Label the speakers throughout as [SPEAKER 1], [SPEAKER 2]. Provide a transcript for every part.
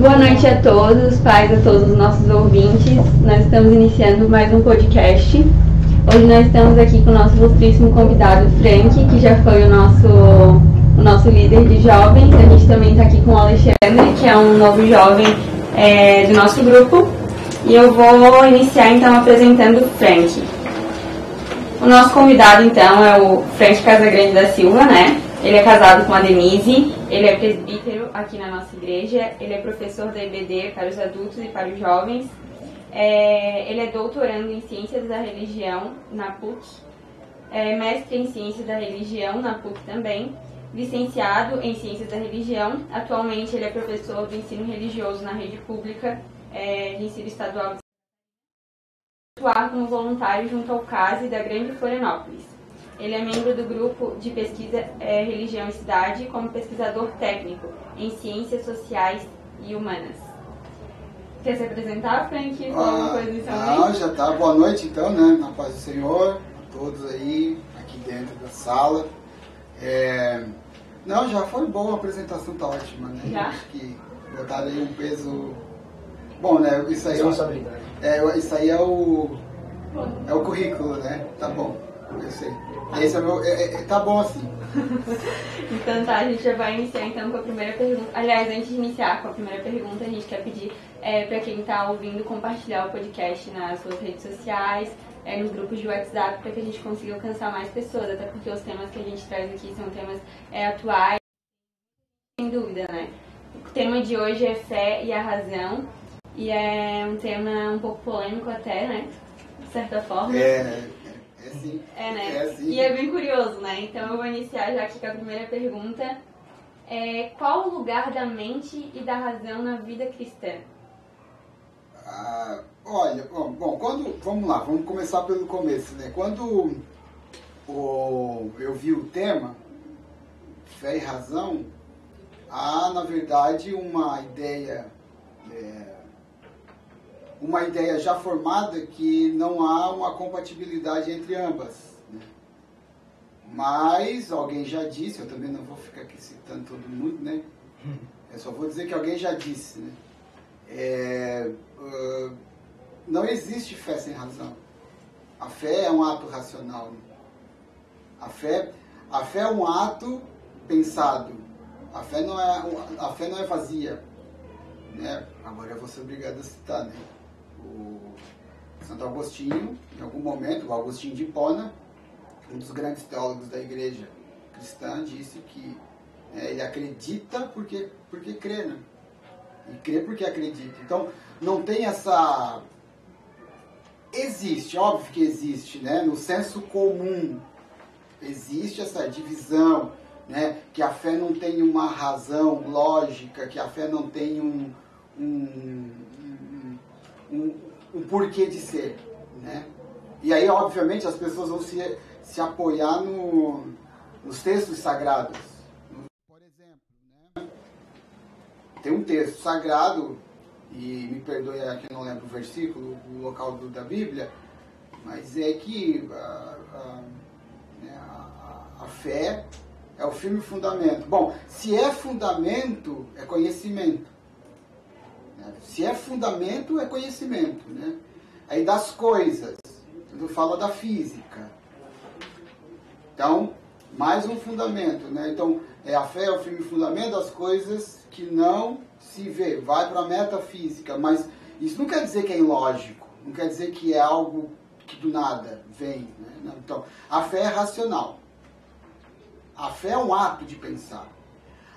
[SPEAKER 1] Boa noite a todos, pais, a todos os nossos ouvintes. Nós estamos iniciando mais um podcast. Hoje nós estamos aqui com o nosso ilustríssimo convidado Frank, que já foi o nosso, o nosso líder de jovens. A gente também está aqui com o Alexandre, que é um novo jovem é, do nosso grupo. E eu vou iniciar então apresentando o Frank. O nosso convidado então é o Frank Casagrande da Silva, né? Ele é casado com a Denise, ele é presbítero aqui na nossa igreja, ele é professor da EBD para os adultos e para os jovens. É, ele é doutorando em Ciências da Religião na PUC, é mestre em Ciências da Religião na PUC também, licenciado em Ciências da Religião. Atualmente ele é professor do ensino religioso na rede pública é, de ensino estadual atuar como voluntário junto ao CASE da Grande Florianópolis. Ele é membro do grupo de pesquisa é, Religião e Cidade como pesquisador técnico em Ciências Sociais e Humanas. Quer se apresentar, Frank?
[SPEAKER 2] Ah, ah, já tá. Boa noite, então, né? Na paz do Senhor, todos aí, aqui dentro da sala. É... Não, já foi boa a apresentação, tá ótima, né?
[SPEAKER 1] Já?
[SPEAKER 2] Acho que botaram aí um peso... Bom, né? Isso aí,
[SPEAKER 3] é,
[SPEAKER 2] é, isso aí é o... É o currículo, né? Tá bom, eu sei. Esse é meu. É, é, tá bom assim.
[SPEAKER 1] então tá, a gente já vai iniciar então com a primeira pergunta. Aliás, antes de iniciar com a primeira pergunta, a gente quer pedir é, para quem está ouvindo compartilhar o podcast nas suas redes sociais, é, nos grupos de WhatsApp, para que a gente consiga alcançar mais pessoas, até porque os temas que a gente traz aqui são temas é, atuais, sem dúvida, né? O tema de hoje é fé e a razão, e é um tema um pouco polêmico até, né? De certa forma.
[SPEAKER 2] É é.
[SPEAKER 1] É, né?
[SPEAKER 2] É sim.
[SPEAKER 1] E é bem curioso, né? Então eu vou iniciar já aqui com a primeira pergunta. É, qual o lugar da mente e da razão na vida cristã?
[SPEAKER 2] Ah, olha, bom, bom, quando. Vamos lá, vamos começar pelo começo, né? Quando o, eu vi o tema, fé e razão, há na verdade uma ideia. É, uma ideia já formada que não há uma compatibilidade entre ambas. Né? Mas alguém já disse, eu também não vou ficar aqui citando todo mundo, né? Eu só vou dizer que alguém já disse, né? É, uh, não existe fé sem razão. A fé é um ato racional. Né? A fé, a fé é um ato pensado. A fé não é, a fé não é vazia. Né? Agora eu vou ser obrigado a citar, né? O Santo Agostinho, em algum momento, o Agostinho de Hipona, um dos grandes teólogos da igreja cristã, disse que é, ele acredita porque, porque crê, né? E crê porque acredita. Então, não tem essa. Existe, óbvio que existe, né? No senso comum, existe essa divisão, né? Que a fé não tem uma razão lógica, que a fé não tem um, um um, um porquê de ser, né? E aí, obviamente, as pessoas vão se, se apoiar no, nos textos sagrados. Por exemplo, né? tem um texto sagrado, e me perdoe aqui, eu não lembro o versículo, o local do, da Bíblia, mas é que a, a, né, a, a fé é o firme fundamento. Bom, se é fundamento, é conhecimento. Se é fundamento, é conhecimento. Né? Aí das coisas, quando fala da física. Então, mais um fundamento. Né? Então, é a fé é o firme fundamento das coisas que não se vê. Vai para a metafísica, mas isso não quer dizer que é ilógico. Não quer dizer que é algo que do nada vem. Né? Então, a fé é racional. A fé é um ato de pensar.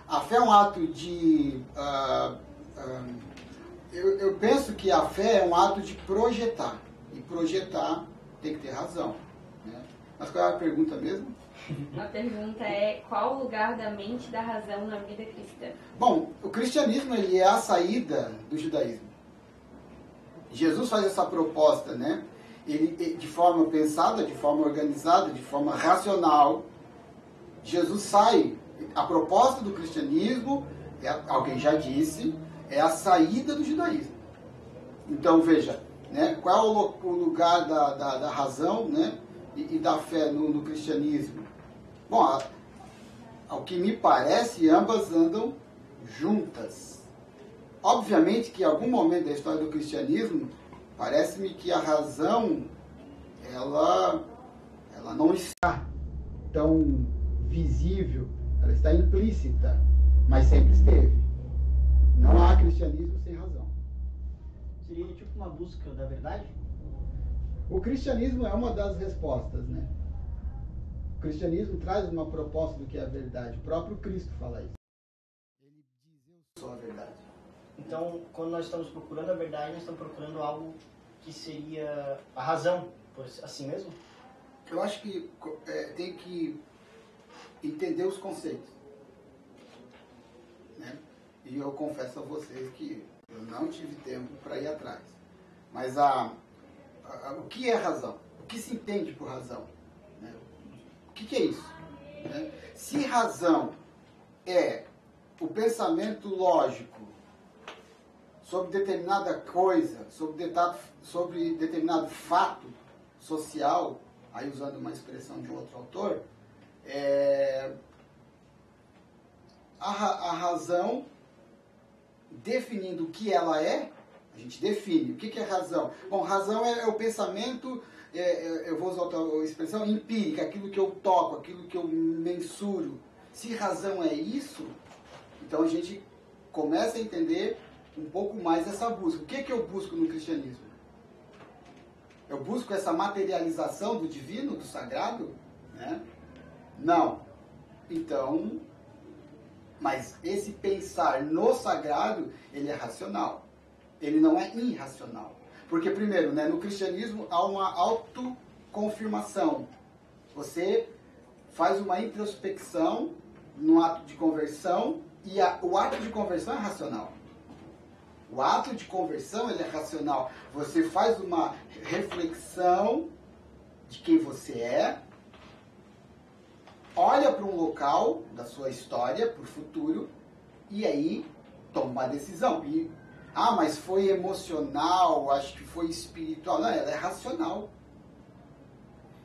[SPEAKER 2] A fé é um ato de uh, uh, eu, eu penso que a fé é um ato de projetar. E projetar tem que ter razão. Né? Mas qual é a pergunta mesmo?
[SPEAKER 1] A pergunta é qual o lugar da mente e da razão na vida cristã?
[SPEAKER 2] Bom, o cristianismo ele é a saída do judaísmo. Jesus faz essa proposta, né? Ele, de forma pensada, de forma organizada, de forma racional. Jesus sai. A proposta do cristianismo, é, alguém já disse, é a saída do judaísmo. Então veja, né, qual é o, lugar da, da, da, razão né, e, e da fé no, no cristianismo? Bom, a, ao que me parece, ambas andam juntas. obviamente que em algum momento da história do cristianismo, parece-me que a razão, ela, ela não está tão visível, ela está implícita, mas sempre esteve. Não há cristianismo sem razão.
[SPEAKER 3] Seria tipo uma busca da verdade?
[SPEAKER 2] O cristianismo é uma das respostas, né? O cristianismo traz uma proposta do que é a verdade. O próprio Cristo fala isso. Ele diz: Eu sou a verdade.
[SPEAKER 3] Então, quando nós estamos procurando a verdade, nós estamos procurando algo que seria a razão, por assim mesmo?
[SPEAKER 2] Eu acho que é, tem que entender os conceitos. Né? E eu confesso a vocês que eu não tive tempo para ir atrás. Mas a, a, o que é razão? O que se entende por razão? Né? O que, que, é isso? Né? Se razão é o pensamento lógico sobre determinada coisa, sobre, determinado, sobre determinado fato social, aí usando uma expressão de outro autor, é, a, a razão definindo o que ela é, a gente define. O que, que é razão? Bom, razão é, é o pensamento, é, é, eu vou usar a expressão, empírica, aquilo que eu toco, aquilo que eu mensuro. Se razão é isso, então a gente começa a entender um pouco mais essa busca. O que, que eu busco no cristianismo? Eu busco essa materialização do divino, do sagrado? Né? Não. Então, mas esse pensar no sagrado, ele é racional. Ele não é irracional. Porque, primeiro, né, no cristianismo há uma autoconfirmação. Você faz uma introspecção no ato de conversão e a, o ato de conversão é racional. O ato de conversão ele é racional. Você faz uma reflexão de quem você é, olha para um local da sua história, para o futuro, e aí toma uma decisão. E, ah, mas foi emocional, acho que foi espiritual. Não, ela é racional.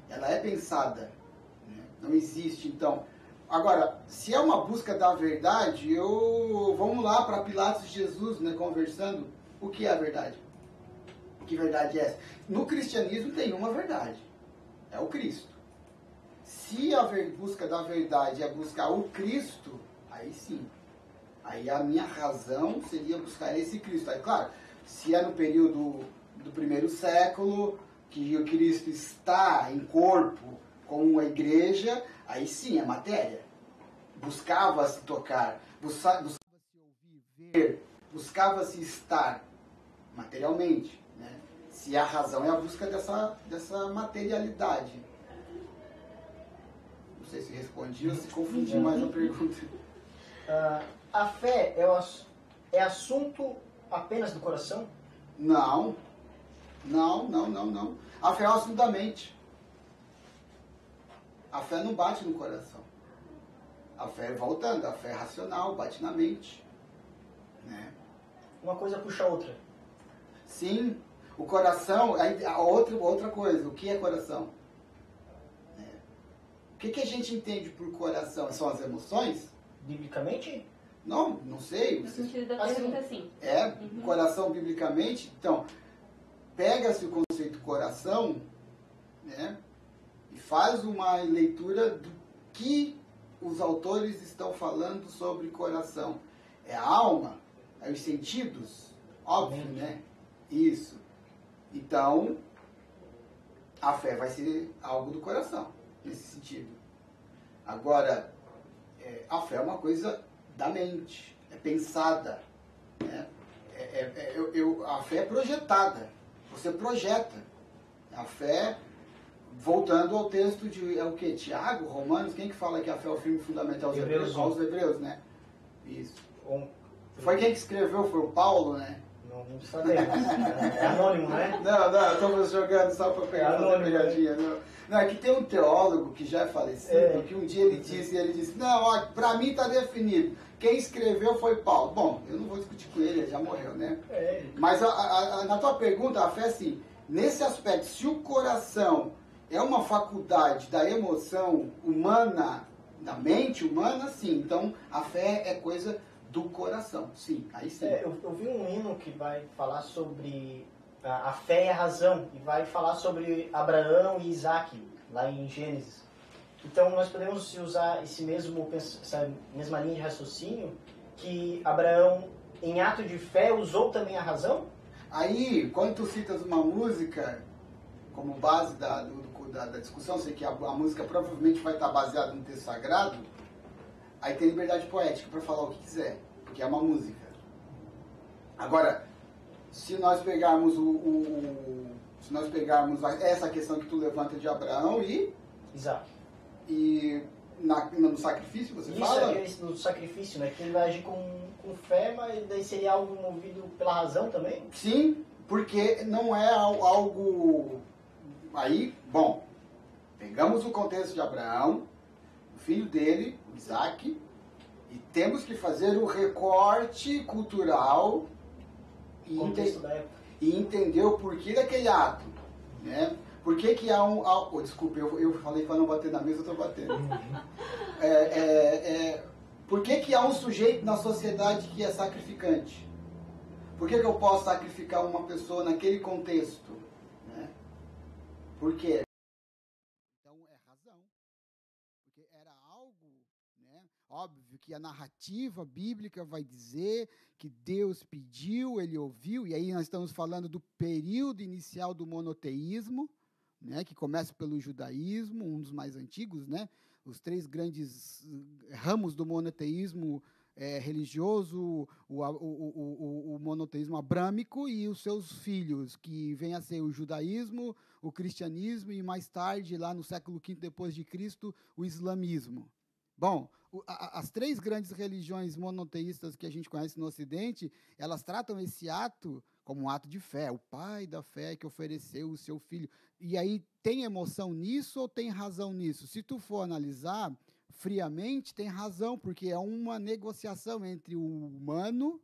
[SPEAKER 2] Ela é pensada. Né? Não existe, então. Agora, se é uma busca da verdade, eu vamos lá para Pilatos Jesus, né, conversando. O que é a verdade? Que verdade é essa? No cristianismo tem uma verdade. É o Cristo. Se a busca da verdade é buscar o Cristo, aí sim. Aí a minha razão seria buscar esse Cristo. Aí, claro, se é no período do primeiro século, que o Cristo está em corpo com a igreja, aí sim é matéria. Buscava-se tocar, buscava-se ouvir, ver, buscava-se estar materialmente. Né? Se a razão é a busca dessa, dessa materialidade. Não sei se respondi ou se confundi mais a pergunta.
[SPEAKER 3] Uh, a fé é, é assunto apenas do coração?
[SPEAKER 2] Não. Não, não, não, não. A fé é o assunto da mente. A fé não bate no coração. A fé, voltando, a fé é racional, bate na mente. Né?
[SPEAKER 3] Uma coisa puxa a outra.
[SPEAKER 2] Sim. O coração, a outra, outra coisa, o que é coração? O que, que a gente entende por coração? São as emoções?
[SPEAKER 3] Biblicamente?
[SPEAKER 2] Não, não sei.
[SPEAKER 1] No sentido da pergunta, sim.
[SPEAKER 2] É, uhum. coração biblicamente. Então, pega-se o conceito coração, né? E faz uma leitura do que os autores estão falando sobre coração. É a alma? É os sentidos? Óbvio, né? Isso. Então, a fé vai ser algo do coração nesse sentido. Agora, é, a fé é uma coisa da mente, é pensada. Né? É, é, é, eu, eu, a fé é projetada, você projeta. A fé, voltando ao texto de é o que? Tiago, Romanos, quem que fala que a fé é o firme fundamental aos hebreus, aos hebreus, né? Isso. Foi quem que escreveu, foi o Paulo, né?
[SPEAKER 3] Não, sabemos. É anônimo, né?
[SPEAKER 2] Não, não, estamos jogando só para pegar é anônimo, pegadinha. Né? Não. não, é que tem um teólogo que já é falecido, é. que um dia ele disse, ele disse, não, ó, para mim está definido. Quem escreveu foi Paulo. Bom, eu não vou discutir com ele, ele já morreu, né? É. Mas a, a, a, na tua pergunta, a fé, assim, nesse aspecto, se o coração é uma faculdade da emoção humana, da mente humana, sim. Então, a fé é coisa do coração. Sim, aí sim.
[SPEAKER 3] É, eu, eu, vi um hino que vai falar sobre a, a, fé e a razão, e vai falar sobre Abraão e Isaac, lá em Gênesis. Então nós podemos usar esse mesmo, essa mesma linha de raciocínio, que Abraão, em ato de fé, usou também a razão?
[SPEAKER 2] Aí, quando tu citas uma música como base da, do, da, da discussão, sei que a, a, música provavelmente vai estar baseada no texto sagrado, aí tem liberdade poética para falar o que quiser, porque é uma música. Agora, se nós pegarmos o, o, se nós pegarmos essa questão que tu levanta de Abraão e
[SPEAKER 3] Isaac.
[SPEAKER 2] E na, no sacrifício, você
[SPEAKER 3] Isso
[SPEAKER 2] fala?
[SPEAKER 3] Isso é no sacrifício, né? Que ele vai agir com, com fé, mas daí seria algo movido pela razão também?
[SPEAKER 2] Sim, porque não é algo... Aí, bom, pegamos o contexto de Abraão, filho dele, Isaac, e temos que fazer o recorte cultural
[SPEAKER 3] e, ente
[SPEAKER 2] e entender o porquê daquele ato, né? Por que, que há um. Oh, desculpa, eu, eu falei para não bater na mesa, eu estou batendo. Uhum. É, é, é, por que, que há um sujeito na sociedade que é sacrificante? Por que, que eu posso sacrificar uma pessoa naquele contexto? Né? Por quê? Então é razão. Porque era algo, né? Óbvio que a narrativa bíblica vai dizer que Deus pediu, ele ouviu, e aí nós estamos falando do período inicial do monoteísmo né, que começa pelo judaísmo, um dos mais antigos, né, os três grandes eh, ramos do monoteísmo é, religioso, o, o, o, o, monoteísmo abrâmico e os seus filhos, que vem a ser o judaísmo, o cristianismo e mais tarde, lá no século V depois de Cristo, o islamismo. Bom, as três grandes religiões monoteístas que a gente conhece no Ocidente, elas tratam esse ato como um ato de fé, o pai da fé que ofereceu o seu filho. E aí tem emoção nisso ou tem razão nisso? Se tu for analisar friamente, tem razão, porque é uma negociação entre o humano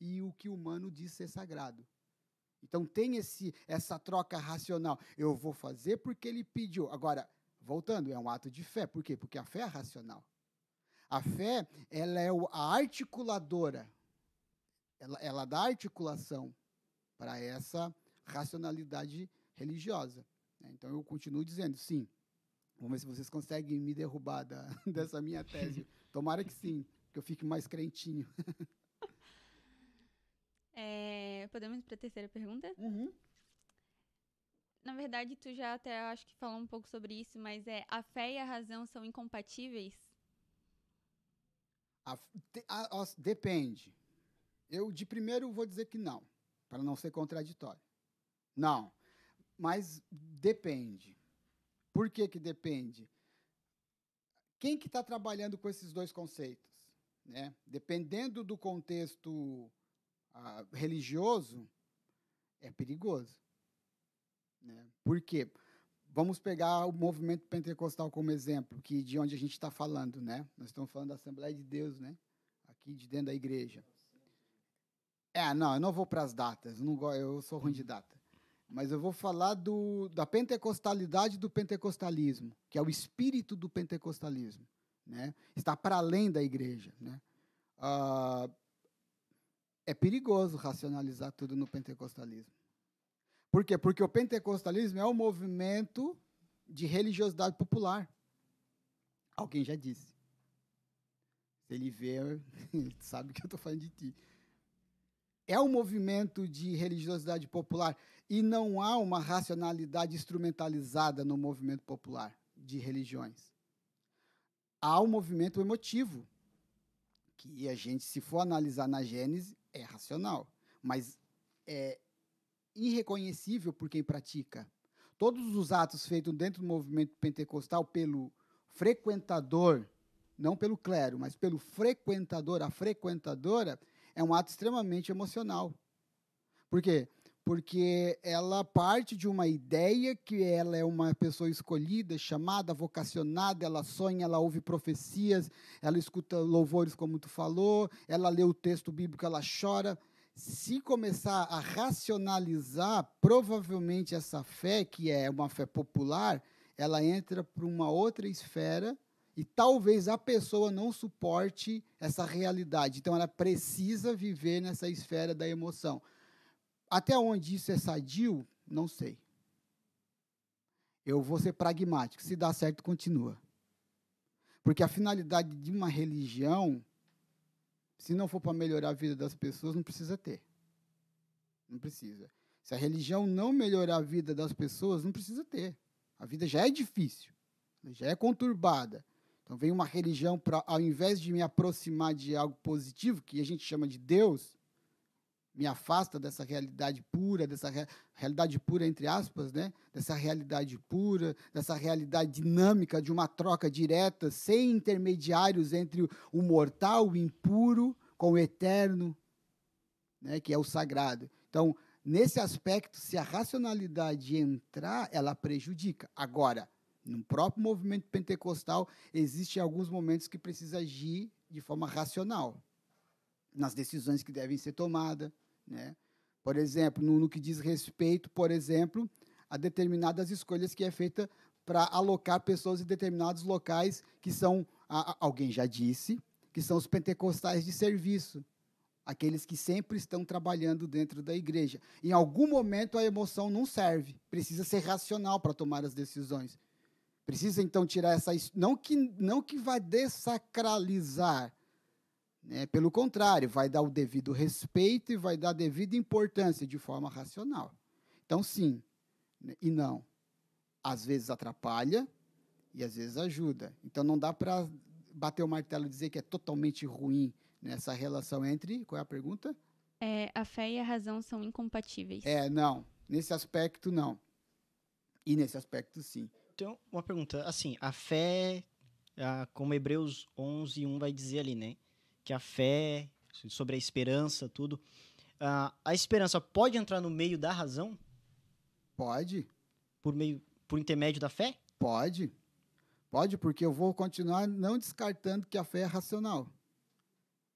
[SPEAKER 2] e o que o humano diz ser sagrado. Então tem esse essa troca racional. Eu vou fazer porque ele pediu. Agora, voltando, é um ato de fé. Por quê? Porque a fé é racional. A fé, ela é a articuladora. Ela, ela dá articulação para essa racionalidade religiosa. Né? Então eu continuo dizendo, sim. Vamos ver se vocês conseguem me derrubar da, dessa minha tese. Tomara que sim, que eu fique mais crentinho.
[SPEAKER 1] É, podemos ir para a terceira pergunta?
[SPEAKER 2] Uhum.
[SPEAKER 1] Na verdade, tu já até acho que falou um pouco sobre isso, mas é a fé e a razão são incompatíveis?
[SPEAKER 2] A, a, a, depende. Eu de primeiro vou dizer que não para não ser contraditório. Não, mas depende. Por que, que depende? Quem que está trabalhando com esses dois conceitos? Né? Dependendo do contexto ah, religioso, é perigoso. Né? Por quê? Vamos pegar o movimento pentecostal como exemplo, que de onde a gente está falando, né? Nós estamos falando da Assembleia de Deus, né? Aqui de dentro da igreja. É, não, eu não vou para as datas, não, eu sou ruim de data. Mas eu vou falar do, da pentecostalidade do pentecostalismo, que é o espírito do pentecostalismo. Né? Está para além da igreja. Né? Ah, é perigoso racionalizar tudo no pentecostalismo. Por quê? Porque o pentecostalismo é um movimento de religiosidade popular. Alguém já disse. Se ele vê, sabe que eu estou falando de ti é um movimento de religiosidade popular e não há uma racionalidade instrumentalizada no movimento popular de religiões. Há um movimento emotivo, que a gente, se for analisar na Gênese, é racional, mas é irreconhecível por quem pratica. Todos os atos feitos dentro do movimento pentecostal pelo frequentador, não pelo clero, mas pelo frequentador, a frequentadora, é um ato extremamente emocional. Por quê? Porque ela parte de uma ideia que ela é uma pessoa escolhida, chamada, vocacionada, ela sonha, ela ouve profecias, ela escuta louvores, como tu falou, ela lê o texto bíblico, ela chora. Se começar a racionalizar, provavelmente essa fé, que é uma fé popular, ela entra para uma outra esfera E talvez a pessoa não suporte essa realidade. Então ela precisa viver nessa esfera da emoção. Até onde isso é sadio, não sei. Eu vou ser pragmático. Se dá certo, continua. Porque a finalidade de uma religião, se não for para melhorar a vida das pessoas, não precisa ter. Não precisa. Se a religião não melhorar a vida das pessoas, não precisa ter. A vida já é difícil, já é conturbada. Então vem uma religião para, ao invés de me aproximar de algo positivo, que a gente chama de Deus, me afasta dessa realidade pura, dessa re realidade pura entre aspas, né? Dessa realidade pura, dessa realidade dinâmica de uma troca direta, sem intermediários entre o mortal, o impuro, com o eterno, né? Que é o sagrado. Então, nesse aspecto, se a racionalidade entrar, ela prejudica. Agora, no próprio movimento pentecostal, existem alguns momentos que precisa agir de forma racional nas decisões que devem ser tomadas né? Por exemplo, no, no que diz respeito, por exemplo, a determinadas escolhas que é feita para alocar pessoas em determinados locais que são, a, a, alguém já disse, que são os pentecostais de serviço, aqueles que sempre estão trabalhando dentro da igreja. Em algum momento a emoção não serve, precisa ser racional para tomar as decisões. Precisa então tirar essa não que não que vai desacralizar, né? Pelo contrário, vai dar o devido respeito e vai dar a devida importância de forma racional. Então, sim né? e não. Às vezes atrapalha e às vezes ajuda. Então, não dá para bater o martelo e dizer que é totalmente ruim nessa relação entre. Qual é a pergunta?
[SPEAKER 1] É, a fé e a razão são incompatíveis.
[SPEAKER 2] É, não. Nesse aspecto, não. E nesse aspecto, sim.
[SPEAKER 3] Então, uma pergunta. Assim, a fé, como Hebreus 11, 1 vai dizer ali, né? Que a fé, sobre a esperança, tudo. Uh, a esperança pode entrar no meio da razão?
[SPEAKER 2] Pode.
[SPEAKER 3] Por meio, por intermédio da fé?
[SPEAKER 2] Pode. Pode, porque eu vou continuar não descartando que a fé é racional.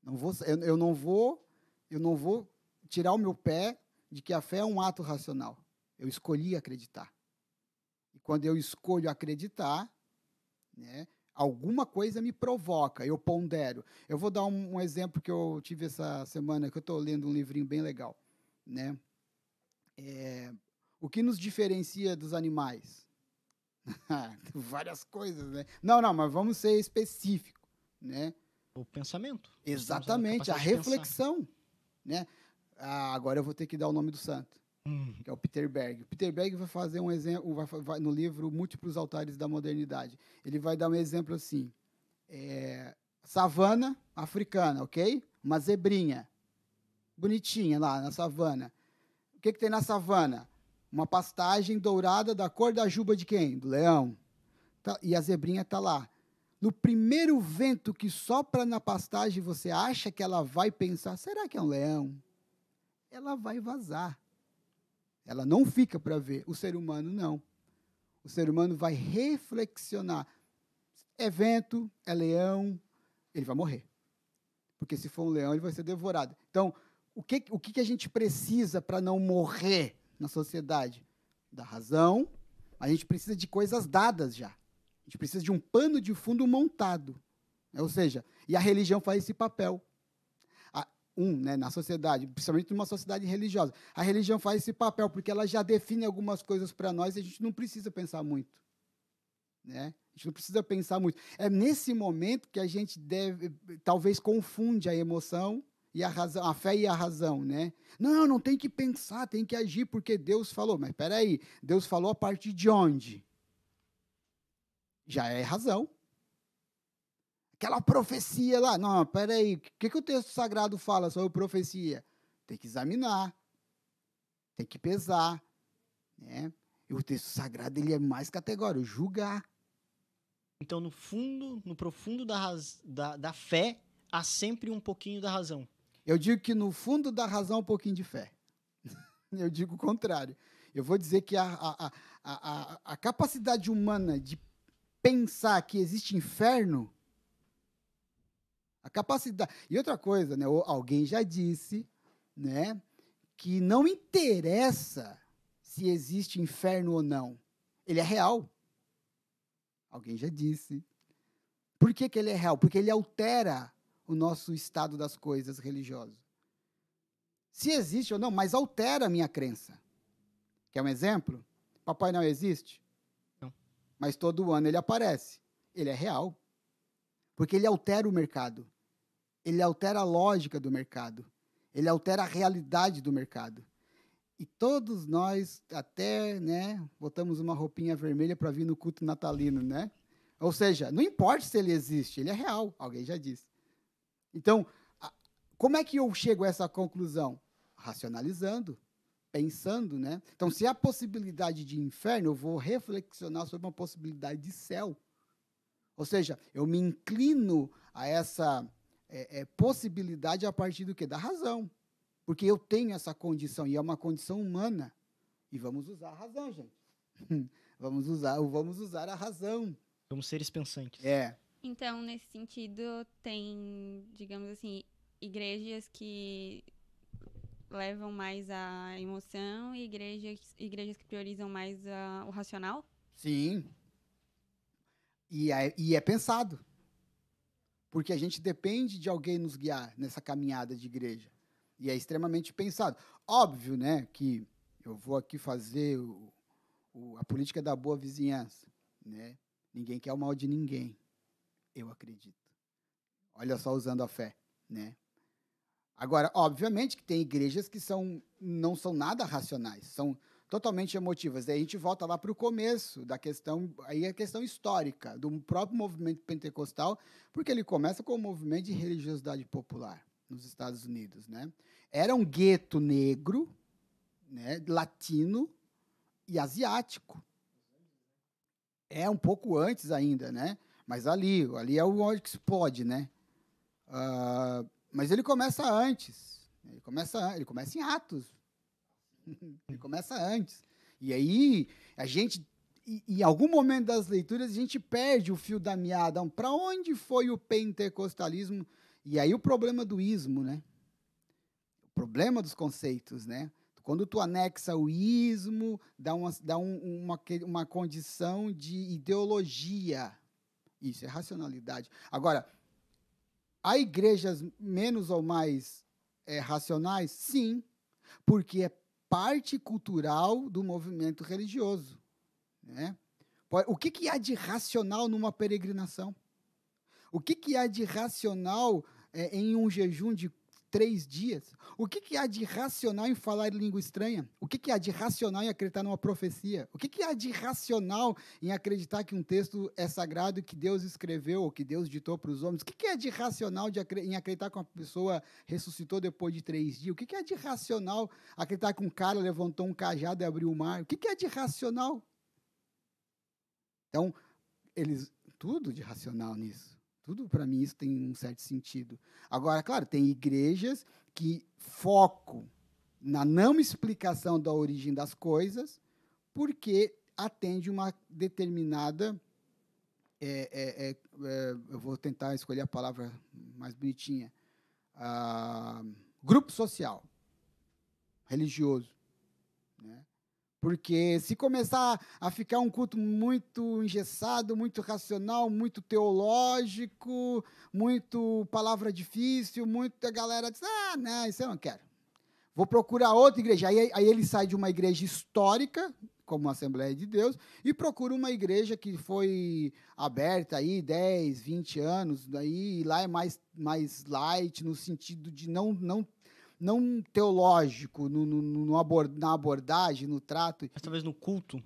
[SPEAKER 2] Não vou, eu, eu não vou, eu não vou tirar o meu pé de que a fé é um ato racional. Eu escolhi acreditar. E quando eu escolho acreditar, né, alguma coisa me provoca, eu pondero. Eu vou dar um, um exemplo que eu tive essa semana, que eu estou lendo um livrinho bem legal. Né? É, o que nos diferencia dos animais? Várias coisas, né? Não, não, mas vamos ser específico, né?
[SPEAKER 3] O pensamento.
[SPEAKER 2] Exatamente, a, reflexão, né? Ah, agora eu vou ter que dar o nome do santo. Hum. que é o Peter Berg. O Peter Berg vai fazer um exemplo, vai, vai, no livro Múltiplos Altares da Modernidade. Ele vai dar um exemplo assim: é, savana africana, ok? Uma zebrinha, bonitinha lá na savana. O que, que tem na savana? Uma pastagem dourada da cor da juba de quem? Do leão. Tá, e a zebrinha está lá. No primeiro vento que sopra na pastagem, você acha que ela vai pensar: será que é um leão? Ela vai vazar ela não fica para ver. O ser humano não. O ser humano vai reflexionar. É vento, é leão, ele vai morrer. Porque se for um leão, ele vai ser devorado. Então, o que, o que a gente precisa para não morrer na sociedade? Da razão. A gente precisa de coisas dadas já. A gente precisa de um pano de fundo montado. Ou seja, e a religião faz esse papel um né, na sociedade, principalmente numa sociedade religiosa. A religião faz esse papel porque ela já define algumas coisas para nós e a gente não precisa pensar muito. Né? A gente não precisa pensar muito. É nesse momento que a gente deve, talvez confunde a emoção e a razão, a fé e a razão, né? Não, não tem que pensar, tem que agir porque Deus falou. Mas espera aí, Deus falou a partir de onde? Já é razão aquela profecia lá. Não, peraí, o que, que o texto sagrado fala sobre profecia? Tem que examinar, tem que pesar. Né? E o texto sagrado ele é mais categórico, julgar.
[SPEAKER 3] Então, no fundo, no profundo da, da, da fé, há sempre um pouquinho da razão.
[SPEAKER 2] Eu digo que no fundo da razão, um pouquinho de fé. Eu digo o contrário. Eu vou dizer que a, a, a, a, a capacidade humana de pensar que existe inferno a capacidade. E outra coisa, né? Alguém já disse, né? Que não interessa se existe inferno ou não. Ele é real. Alguém já disse. Por que, que ele é real? Porque ele altera o nosso estado das coisas religioso. Se existe ou não, mas altera a minha crença. Quer um exemplo? Papai Noel existe?
[SPEAKER 3] Não.
[SPEAKER 2] Mas todo ano ele aparece. Ele é real. Porque ele altera o mercado. Ele altera a lógica do mercado. Ele altera a realidade do mercado. E todos nós até, né, botamos uma roupinha vermelha para vir no culto natalino, né? Ou seja, não importa se ele existe, ele é real, alguém já disse. Então, como é que eu chego a essa conclusão? Racionalizando, pensando, né? Então, se há possibilidade de inferno, eu vou reflexionar sobre uma possibilidade de céu. Ou seja, eu me inclino a essa é, é, possibilidade a partir do que? Da razão. Porque eu tenho essa condição, e é uma condição humana. E vamos usar a razão, gente. vamos usar, vamos usar a razão.
[SPEAKER 3] Somos seres pensantes.
[SPEAKER 2] É.
[SPEAKER 1] Então, nesse sentido, tem, digamos assim, igrejas que levam mais a emoção e igrejas, igrejas que priorizam mais a, o racional?
[SPEAKER 2] Sim. E é, e é pensado. Porque a gente depende de alguém nos guiar nessa caminhada de igreja. E é extremamente pensado. Óbvio, né, que eu vou aqui fazer o, o, a política da boa vizinhança, né? Ninguém quer o mal de ninguém. Eu acredito. Olha só usando a fé, né? Agora, obviamente que tem igrejas que são não são nada racionais, são totalmente emotivas. Daí a gente volta lá para o começo da questão, aí a questão histórica do próprio movimento pentecostal, porque ele começa com o movimento de religiosidade popular nos Estados Unidos, né? Era um gueto negro, né, latino e asiático. É um pouco antes ainda, né? Mas ali, ali é o onde explode, né? Uh, mas ele começa antes. Ele começa, ele começa em Atos. ele começa antes. E aí a gente em algum momento das leituras a gente perde o fio da meada. Para onde foi o pentecostalismo e aí o problema do ismo, né? O problema dos conceitos, né? Quando tu anexa o ismo, dá uma, dá um, uma, uma condição de ideologia. Isso é racionalidade. Agora, há igrejas menos ou mais é, racionais? Sim, porque é parte cultural do movimento religioso. Né? O que, que há de racional numa peregrinação? O que, que há de racional é, em um jejum de três dias? O que, que há de racional em falar língua estranha? O que, que há de racional em acreditar numa profecia? O que, que há de racional em acreditar que um texto é sagrado que Deus escreveu ou que Deus ditou para os homens? O que, que há de racional de, em acreditar que uma pessoa ressuscitou depois de três dias? O que, que há de racional acreditar que um cara levantou um cajado e abriu o mar? O que, que é de racional? Então, eles tudo de racional nisso. Tudo para mim isso tem um certo sentido. Agora, claro, tem igrejas que focam na não explicação da origem das coisas, porque atende uma determinada. É, é, é, é eu vou tentar escolher a palavra mais bonitinha. Ah, grupo social, religioso. Né? Porque se começar a ficar um culto muito engessado, muito racional, muito teológico, muito palavra difícil, muita galera diz: ah, não, isso eu não quero. Vou procurar outra igreja. Aí, aí ele sai de uma igreja histórica, como a Assembleia de Deus, e procura uma igreja que foi aberta aí 10, 20 anos, daí, e lá é mais, mais light, no sentido de não, não não teológico, no, no, no abord, na abordagem, no trato.
[SPEAKER 3] Mas talvez no culto.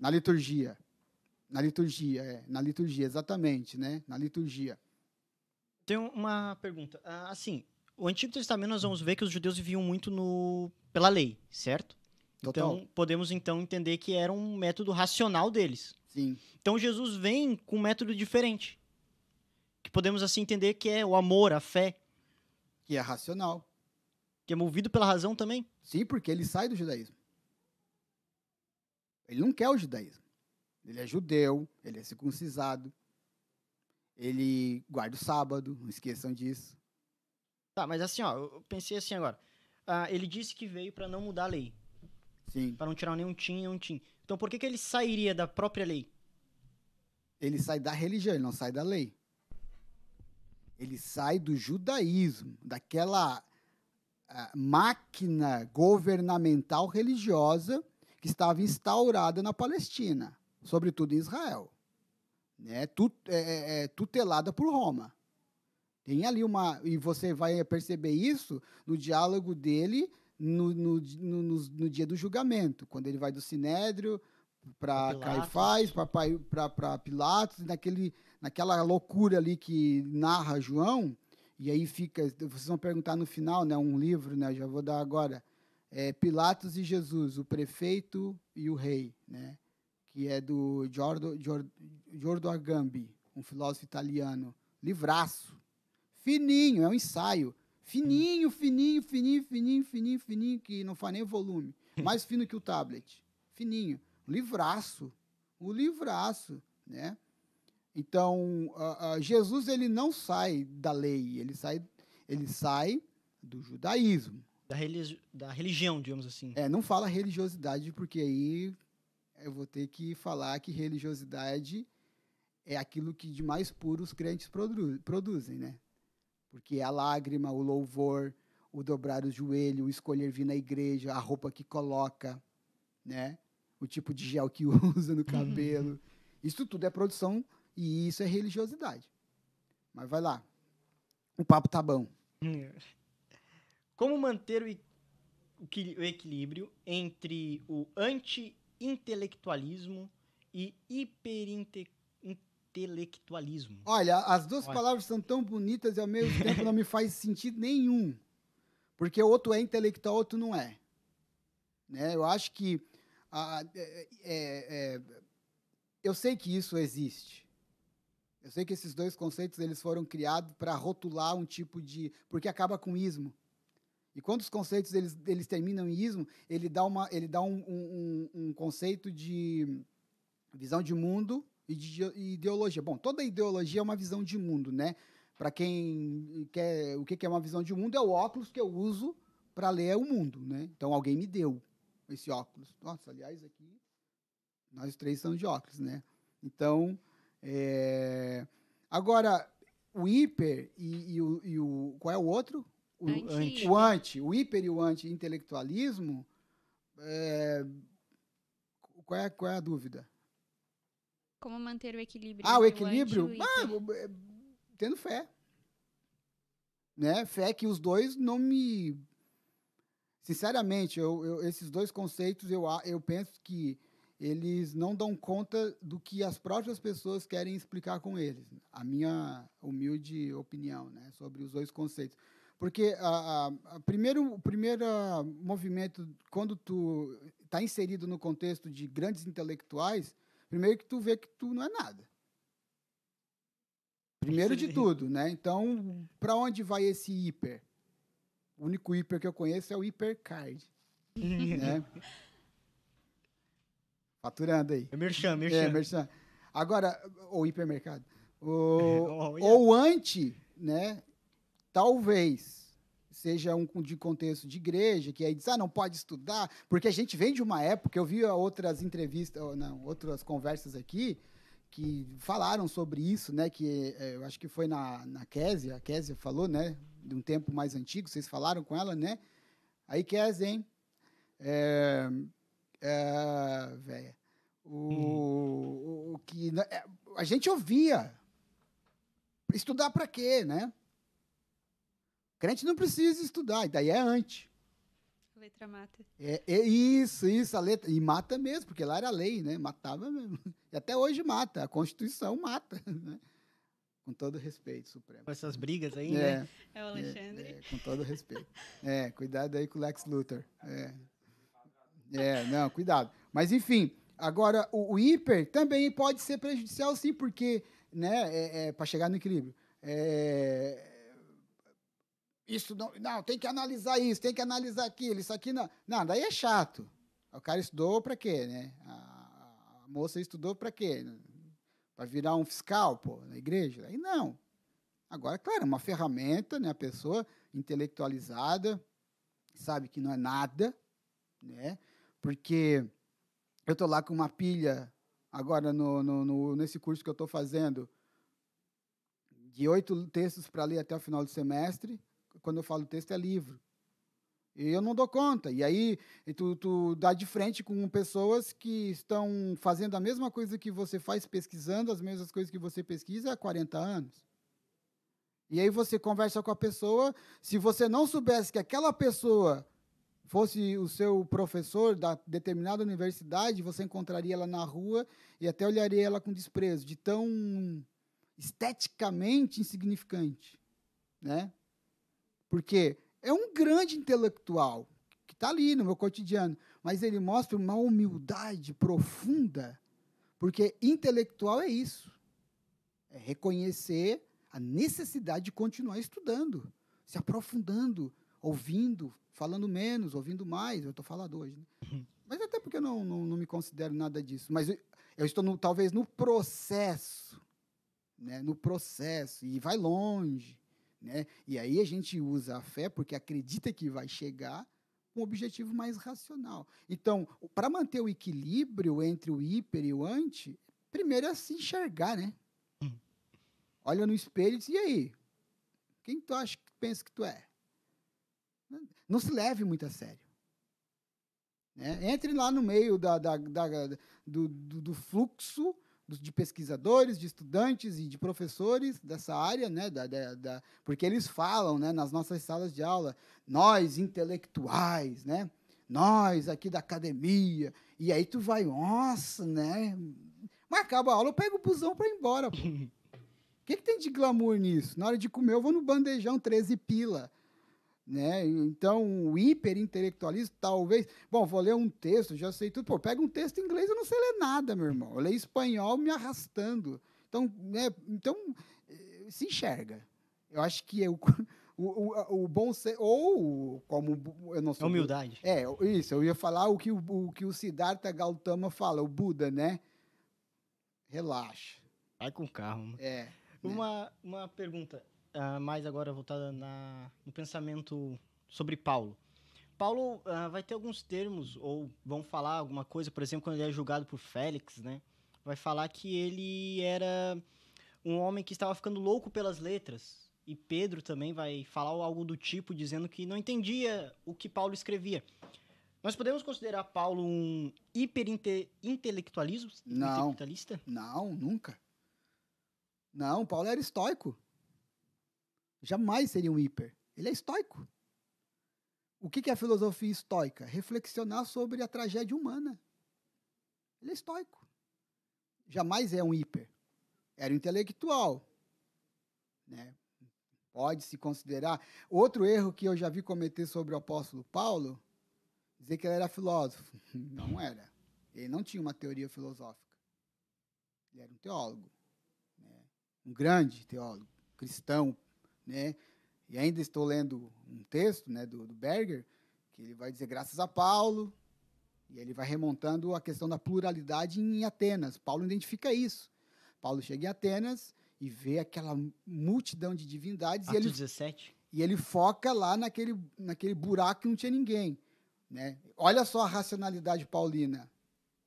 [SPEAKER 2] Na liturgia. Na liturgia, é. Na liturgia, exatamente, né? Na liturgia.
[SPEAKER 3] Tem uma pergunta. Ah, assim, o Antigo Testamento nós vamos ver que os judeus viviam muito no pela lei, certo?
[SPEAKER 2] Total.
[SPEAKER 3] Então, podemos então entender que era um método racional deles.
[SPEAKER 2] Sim.
[SPEAKER 3] Então, Jesus vem com um método diferente. Que podemos assim entender que é o amor, a fé.
[SPEAKER 2] Que é racional.
[SPEAKER 3] Que é movido pela razão também?
[SPEAKER 2] Sim, porque ele sai do judaísmo. Ele não quer o judaísmo. Ele é judeu, ele é circuncisado, ele guarda o sábado, não esqueçam disso.
[SPEAKER 3] Tá, mas assim, ó, eu pensei assim agora. Ah, ele disse que veio para não mudar a lei.
[SPEAKER 2] Sim.
[SPEAKER 3] Para não tirar nenhum tim, nenhum tim. Então por que, que ele sairia da própria lei?
[SPEAKER 2] Ele sai da religião, ele não sai da lei. Ele sai do judaísmo, daquela máquina governamental religiosa que estava instaurada na Palestina, sobretudo em Israel, né? Tut, é, é, é, tutelada por Roma. Tem ali uma. E você vai perceber isso no diálogo dele no, no, no, no, no dia do julgamento, quando ele vai do Sinédrio para Caifás, para Pilatos, naquele, naquela loucura ali que narra João, e aí fica, vocês vão perguntar no final, né, um livro, né, já vou dar agora, é Pilatos e Jesus, o prefeito e o rei, né, que é do Giordo, Giordo, Giordo Agambi, um filósofo italiano, livraço, fininho, é um ensaio, fininho, fininho, fininho, fininho, fininho, fininho, que não faz nem volume, mais fino que o tablet, fininho, livraço, o livraço, né? Então, uh, uh, Jesus ele não sai da lei, ele sai, ele sai do judaísmo.
[SPEAKER 4] Da, religi da religião, digamos assim.
[SPEAKER 2] É, não fala religiosidade, porque aí eu vou ter que falar que religiosidade é aquilo que de mais puro os crentes produ produzem, né? Porque a lágrima, o louvor, o dobrar o joelho, o escolher vir na igreja, a roupa que coloca, né? o tipo de gel que usa no cabelo. Isso tudo é produção e isso é religiosidade. Mas vai lá. O papo tá bom.
[SPEAKER 4] Como manter o, o equilíbrio entre o anti-intelectualismo e hiperintelectualismo?
[SPEAKER 2] Olha, as duas Olha. palavras são tão bonitas e ao mesmo tempo não me faz sentido nenhum. Porque o outro é intelectual, o outro não é. Né? Eu acho que ah, é, é, eu sei que isso existe. Eu sei que esses dois conceitos eles foram criados para rotular um tipo de. porque acaba com ismo. E quando os conceitos eles, eles terminam em ismo, ele dá, uma, ele dá um, um, um conceito de visão de mundo e de ideologia. Bom, toda ideologia é uma visão de mundo, né? Para quem quer o que é uma visão de mundo, é o óculos que eu uso para ler o mundo, né? Então alguém me deu esse óculos. Nossa, aliás, aqui nós três estamos de óculos, né? Então, é... agora, o hiper e, e, o, e, o, Qual é o outro? O
[SPEAKER 1] anti.
[SPEAKER 2] O anti. O hiper e o anti-intelectualismo. É... Qual, é, qual é a dúvida?
[SPEAKER 1] Como manter o equilíbrio?
[SPEAKER 2] Ah, o equilíbrio? O ah, é, tendo fé. Né? Fé que os dois não me sinceramente, eu, eu, esses dois conceitos eu, eu penso que eles não dão conta do que as próprias pessoas querem explicar com eles. A minha humilde opinião né, sobre os dois conceitos. Porque a, a, a primeiro, o primeiro movimento, quando tu está inserido no contexto de grandes intelectuais, primeiro que tu vê que tu não é nada. Primeiro de tudo, né? Então, para onde vai esse hiper? O único hiper que eu conheço é o hipercard. né? Faturando aí.
[SPEAKER 4] É merchan, merchan.
[SPEAKER 2] É, merchan. Agora, o hipermercado. O, oh, Ou anti, né? Talvez seja um de contexto de igreja, que aí diz, ah, não pode estudar, porque a gente vem de uma época, eu vi outras entrevistas, não, outras conversas aqui, que falaram sobre isso, né? Que é, eu acho que foi na, na Késia, a Késia falou, né? De um tempo mais antigo, vocês falaram com ela, né? Aí Késia, hein? É, é, véia, o, hum. o, que é, a gente ouvia. Estudar para quê, né? Crente não precisa estudar, e daí é antes
[SPEAKER 1] letra mata.
[SPEAKER 2] É, é, isso, isso, a letra. E mata mesmo, porque lá era lei, né? Matava mesmo. E até hoje mata, a Constituição mata, né? Com todo respeito, Supremo.
[SPEAKER 4] Com essas brigas aí,
[SPEAKER 1] é, né? É o Alexandre.
[SPEAKER 2] É, é, com todo respeito. É, cuidado aí com o Lex Luthor. É. É, não, cuidado. Mas, enfim, agora, o, o hiper também pode ser prejudicial, sim, porque, né, é, é para chegar no equilíbrio. É, isso não, não, tem que analisar isso, tem que analisar aquilo, isso aqui não. Não, daí é chato. O cara estudou para quê, né? A, a moça estudou para quê? Para virar um fiscal, pô, na igreja? Aí não. Agora, claro, é uma ferramenta, né? A pessoa intelectualizada sabe que não é nada, né? Porque eu tô lá com uma pilha agora no, no, no nesse curso que eu estou fazendo de oito textos para ler até o final do semestre. Quando eu falo texto, é livro. E eu não dou conta. E aí tu, tu dá de frente com pessoas que estão fazendo a mesma coisa que você faz, pesquisando as mesmas coisas que você pesquisa há 40 anos. E aí você conversa com a pessoa. Se você não soubesse que aquela pessoa fosse o seu professor da determinada universidade, você encontraria ela na rua e até olharia ela com desprezo, de tão esteticamente insignificante, né? Porque é um grande intelectual que está ali no meu cotidiano, mas ele mostra uma humildade profunda, porque intelectual é isso, é reconhecer a necessidade de continuar estudando, se aprofundando, ouvindo, falando menos, ouvindo mais. Eu estou falando hoje, né? Uhum. mas até porque eu não, não, não, me considero nada disso. Mas eu, eu estou no, talvez no processo, né? no processo e vai longe. Né? E aí a gente usa a fé porque acredita que vai chegar com um objetivo mais racional. Então, para manter o equilíbrio entre o hiper e o anti, primeiro é se enxergar, né? Hum. Olha no espelho e diz, e aí? Quem tu acha que pensa que tu é? Não se leve muito a sério. Né? Entre lá no meio da, da, da do, do, fluxo de pesquisadores, de estudantes e de professores dessa área, né, da, da, porque eles falam né, nas nossas salas de aula, nós intelectuais, né, nós aqui da academia, e aí tu vai, nossa, né, mas acaba a aula, eu pego o busão para ir embora. O que, que tem de glamour nisso? Na hora de comer, eu vou no bandejão 13 pila. Né? Então, o hiperintelectualismo, talvez. Bom, vou ler um texto, já sei tudo. Pô, pega um texto em inglês, eu não sei ler nada, meu irmão. Eu leio espanhol me arrastando. Então, né, então eh, se enxerga. Eu acho que é o, o, o, bom ser. Ou, como eu não sei.
[SPEAKER 4] Humildade.
[SPEAKER 2] É, isso. Eu ia falar o que o, o que o Siddhartha Gautama fala, o Buda, né? Relaxa.
[SPEAKER 4] Vai com calma.
[SPEAKER 2] É.
[SPEAKER 4] Uma, né? uma pergunta uh, mais agora voltada na, no pensamento sobre Paulo. Paulo uh, vai ter alguns termos, ou vão falar alguma coisa, por exemplo, quando ele é julgado por Félix, né? Vai falar que ele era um homem que estava ficando louco pelas letras. E Pedro também vai falar algo do tipo, dizendo que não entendia o que Paulo escrevia. Nós podemos considerar Paulo um hiperintelectualismo?
[SPEAKER 2] Não. Não, nunca. Não, Paulo era estoico. Jamais seria um hiper. Ele é estoico. O que é a filosofia estoica? Reflexionar sobre a tragédia humana. Ele é estoico. Jamais é um hiper. Era um intelectual. Né? Pode se considerar. Outro erro que eu já vi cometer sobre o apóstolo Paulo, dizer que ele era filósofo. Não era. Ele não tinha uma teoria filosófica. Ele era um teólogo. Né? Um grande teólogo, cristão, né? E ainda estou lendo um texto, né, do, do Berger, que ele vai dizer graças a Paulo, e ele vai remontando a questão da pluralidade em Atenas. Paulo identifica isso. Paulo chega em Atenas e vê aquela multidão de divindades
[SPEAKER 4] Atos
[SPEAKER 2] e ele
[SPEAKER 4] 17.
[SPEAKER 2] e ele foca lá naquele naquele buraco que não tinha ninguém, né? Olha só a racionalidade paulina,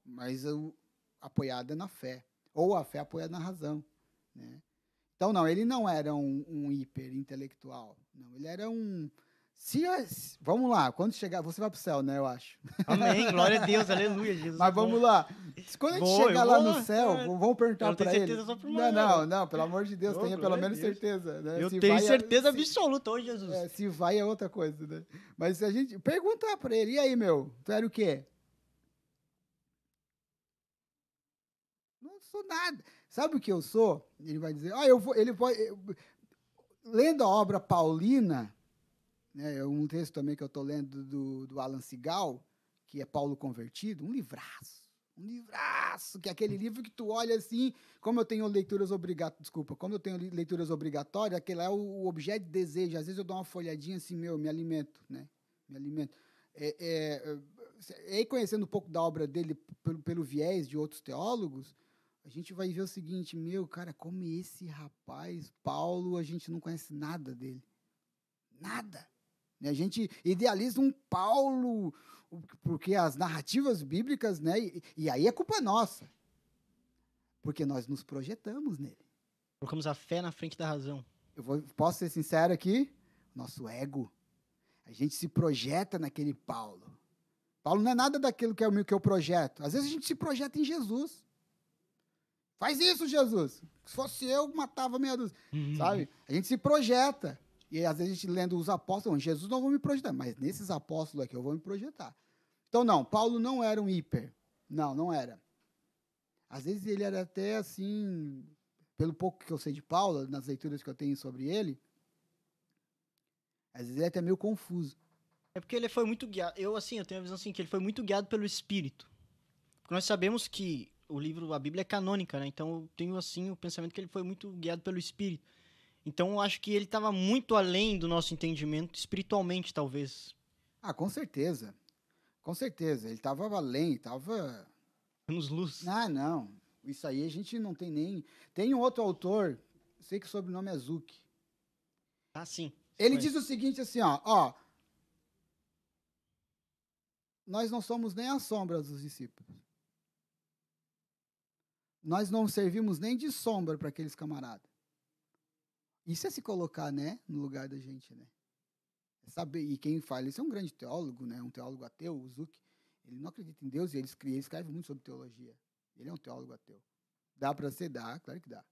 [SPEAKER 2] mas apoiada na fé, ou a fé apoiada na razão, né? Então, não, ele não era um, um hiper intelectual. Não, ele era um. Se, vamos lá, quando chegar, você vai para o céu, né? Eu acho.
[SPEAKER 4] Amém, glória a Deus, aleluia, Jesus.
[SPEAKER 2] Mas vamos lá. Quando a gente vou, chegar lá no céu, é, vamos perguntar para ele. Não, não, não, pelo amor de Deus, oh, tenha pelo menos Deus. certeza. Né?
[SPEAKER 4] Eu se tenho certeza absoluta, ô Jesus.
[SPEAKER 2] É, se vai é outra coisa, né? Mas se a gente perguntar para ele, e aí, meu, tu era o quê? Não sou nada. Sabe o que eu sou? Ele vai dizer, ah, eu vou, ele pode, eu, lendo a obra Paulina, né, é um texto também que eu estou lendo do, do Alan Sigal, que é Paulo Convertido, um livraço, um livraço, que é aquele livro que tu olha assim, como eu tenho leituras obrigatórias, desculpa, como eu tenho leituras obrigatórias, aquele é o, objeto de desejo, às vezes eu dou uma folhadinha assim, meu, me alimento, né, me alimento. É, é, é, é conhecendo um pouco da obra dele pelo, pelo viés de outros teólogos, a gente vai ver o seguinte, meu, cara, como esse rapaz, Paulo, a gente não conhece nada dele. Nada. A gente idealiza um Paulo, porque as narrativas bíblicas, né? E, e aí é culpa nossa. Porque nós nos projetamos nele.
[SPEAKER 4] Colocamos a fé na frente da razão.
[SPEAKER 2] Eu vou, posso ser sincero aqui? Nosso ego. A gente se projeta naquele Paulo. Paulo não é nada daquilo que é o que eu projeto. Às vezes a gente se projeta em Jesus. Faz isso, Jesus. Se fosse eu, matava meia dúzia.
[SPEAKER 4] Uhum.
[SPEAKER 2] Sabe? A gente se projeta. E às vezes a gente lendo os apóstolos, Jesus não vou me projetar, mas nesses apóstolos aqui eu vou me projetar. Então, não, Paulo não era um hiper. Não, não era. Às vezes ele era até assim, pelo pouco que eu sei de Paulo, nas leituras que eu tenho sobre ele, às vezes ele é até meio confuso.
[SPEAKER 4] É porque ele foi muito guiado. Eu, assim, eu tenho a visão assim, que ele foi muito guiado pelo Espírito. Porque nós sabemos que o livro, a Bíblia é canônica, né? Então eu tenho, assim, o pensamento que ele foi muito guiado pelo Espírito. Então eu acho que ele estava muito além do nosso entendimento, espiritualmente, talvez.
[SPEAKER 2] Ah, com certeza. Com certeza. Ele estava além, estava.
[SPEAKER 4] Nos luz.
[SPEAKER 2] Ah, não. Isso aí a gente não tem nem. Tem um outro autor, sei que o sobrenome é Zuki.
[SPEAKER 4] Ah, sim.
[SPEAKER 2] Ele
[SPEAKER 4] Mas-
[SPEAKER 2] diz o seguinte assim, ó, ó. Nós não somos nem a sombra dos discípulos. Nós não servimos nem de sombra para aqueles camaradas. Isso é se colocar, né, no lugar da gente, né? É saber, e quem fala isso é um grande teólogo, né? Um teólogo ateu, o Zuck. Ele não acredita em Deus e ele escreve, ele escreve muito sobre teologia. Ele é um teólogo ateu. Dá para ser? Dá, claro que dá.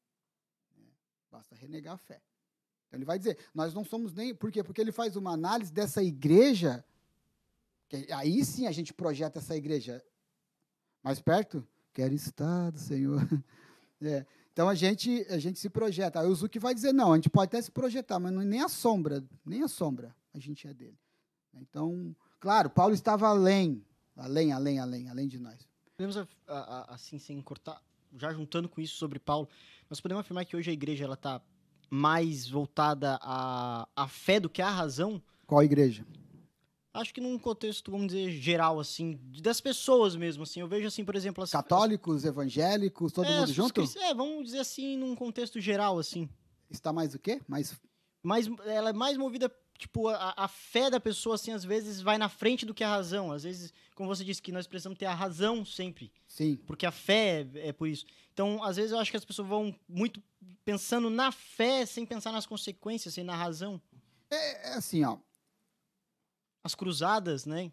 [SPEAKER 2] né? Basta renegar a fé. Então ele vai dizer, nós não somos nem. Por quê? Porque ele faz uma análise dessa igreja. Que aí sim a gente projeta essa igreja mais perto. Quero estar do Senhor. É, Então a gente, a gente se projeta. Aí o Zuki vai dizer, não, a gente pode até se projetar, mas não, nem a sombra, nem a sombra a gente é dele. Então, claro, Paulo estava além, além, além, além, além de nós.
[SPEAKER 4] Podemos, assim, sem cortar, já juntando com isso sobre Paulo, nós podemos afirmar que hoje a igreja ela está mais voltada à, à fé do que à razão?
[SPEAKER 2] Qual igreja?
[SPEAKER 4] Acho que num contexto, vamos dizer, geral, assim, das pessoas mesmo, assim. Eu vejo, assim, por exemplo... As,
[SPEAKER 2] Católicos, evangélicos, todo
[SPEAKER 4] as- é,
[SPEAKER 2] mundo junto?
[SPEAKER 4] É, vamos dizer assim, num contexto geral, assim.
[SPEAKER 2] Está mais o quê? Mais
[SPEAKER 4] Mas ela é mais movida, tipo, a, a fé da pessoa, assim, às vezes vai na frente do que a razão. Às vezes, como você disse, que nós precisamos ter a razão sempre.
[SPEAKER 2] sim.
[SPEAKER 4] Porque a fé é, é por isso. Então, às vezes, eu acho que as pessoas vão muito pensando na fé sem pensar nas consequências, sem na razão.
[SPEAKER 2] É, é assim, ó.
[SPEAKER 4] As cruzadas, né?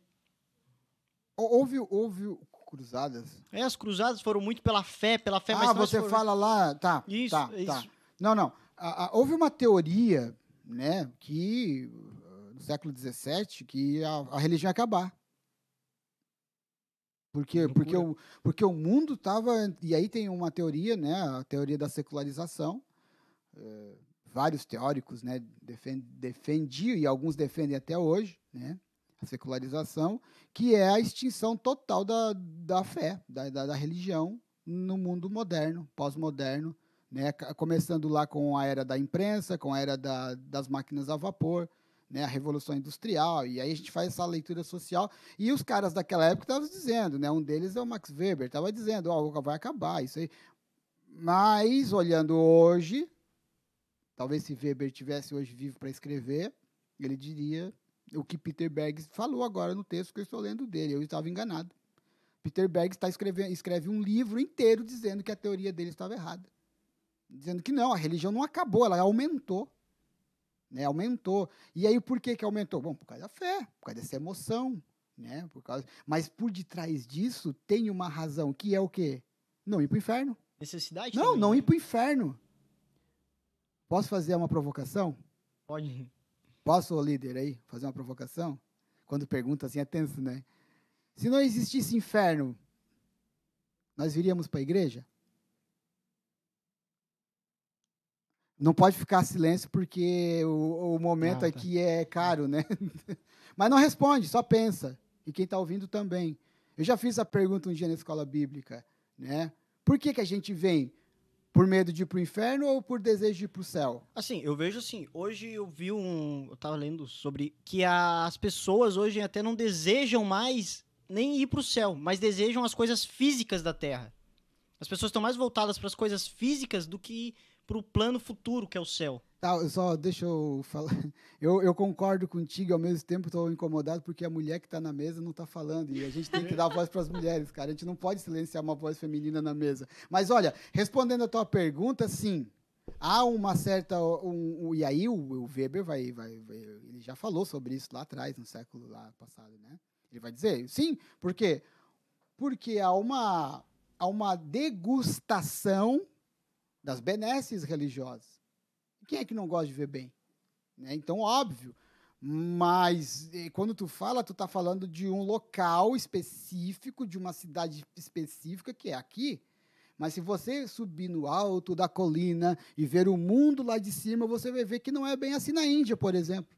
[SPEAKER 2] Hou- Houve, houve cruzadas.
[SPEAKER 4] É, as cruzadas foram muito pela fé, pela fé,
[SPEAKER 2] ah, você
[SPEAKER 4] foram-
[SPEAKER 2] fala lá, tá?
[SPEAKER 4] Isso,
[SPEAKER 2] tá,
[SPEAKER 4] é
[SPEAKER 2] tá.
[SPEAKER 4] isso.
[SPEAKER 2] Não, não. A- houve uma teoria, né, que uh, no século XVII, que a, a religião ia acabar. Porque, porque, o, porque o mundo estava. E aí tem uma teoria, né, a teoria da secularização. eh, vários teóricos né, defen- defendiam, e alguns defendem até hoje, né, a secularização, que é a extinção total da, da fé, da, da, da religião no mundo moderno, pós-moderno, né? Começando lá com a era da imprensa, com a era da, das máquinas a vapor, né? A revolução industrial, e aí a gente faz essa leitura social. E os caras daquela época estavam dizendo, né? Um deles é o Max Weber, estava dizendo, ó, vai acabar isso aí. Mas olhando hoje, talvez se Weber tivesse hoje vivo para escrever, ele diria o que Peter Berg falou agora no texto que eu estou lendo dele. Eu estava enganado. Peter Berg está escrevendo, escreve um livro inteiro dizendo que a teoria dele estava errada. Dizendo que não, a religião não acabou, ela aumentou. Né, aumentou. E aí, por que, que aumentou? Bom, por causa da fé, por causa dessa emoção. Né, por causa... Mas por detrás disso tem uma razão, que é o quê? Não ir para o inferno.
[SPEAKER 4] Necessidade
[SPEAKER 2] Não,
[SPEAKER 4] também,
[SPEAKER 2] não
[SPEAKER 4] né?
[SPEAKER 2] ir para o inferno. Posso fazer uma provocação?
[SPEAKER 4] Pode.
[SPEAKER 2] Posso, líder, aí, fazer uma provocação? Quando pergunta assim, é tenso, né? Se não existisse inferno, nós viríamos para a igreja? Não pode ficar silêncio porque o, o momento
[SPEAKER 4] Ah, tá.
[SPEAKER 2] aqui é caro, né? Mas não responde, só pensa. E quem está ouvindo também. Eu já fiz a pergunta um dia na escola bíblica, né? Por que, que a gente vem? Por medo de ir para o inferno ou por desejo de ir para o céu?
[SPEAKER 4] Assim, eu vejo assim, hoje eu vi um. Eu tava lendo sobre que as pessoas hoje até não desejam mais nem ir pro céu, mas desejam as coisas físicas da terra. As pessoas estão mais voltadas para as coisas físicas do que pro plano futuro, que é o céu.
[SPEAKER 2] Tá, só deixa eu falar. Eu, eu concordo contigo ao mesmo tempo estou incomodado porque a mulher que está na mesa não está falando. E a gente tem que dar voz para as mulheres, cara. A gente não pode silenciar uma voz feminina na mesa. Mas olha, respondendo a tua pergunta, sim. há uma certa. Um, um, e aí o, o Weber vai, vai, vai, Ele já falou sobre isso lá atrás, no século lá passado, né? Ele vai dizer, sim, por quê? Porque há uma, há uma degustação das benesses religiosas. Quem é que não gosta de ver bem? Né? Então, óbvio. Mas quando tu fala, tu está falando de um local específico, de uma cidade específica, que é aqui. Mas se você subir no alto da colina e ver o mundo lá de cima, você vai ver que não é bem assim na Índia, por exemplo.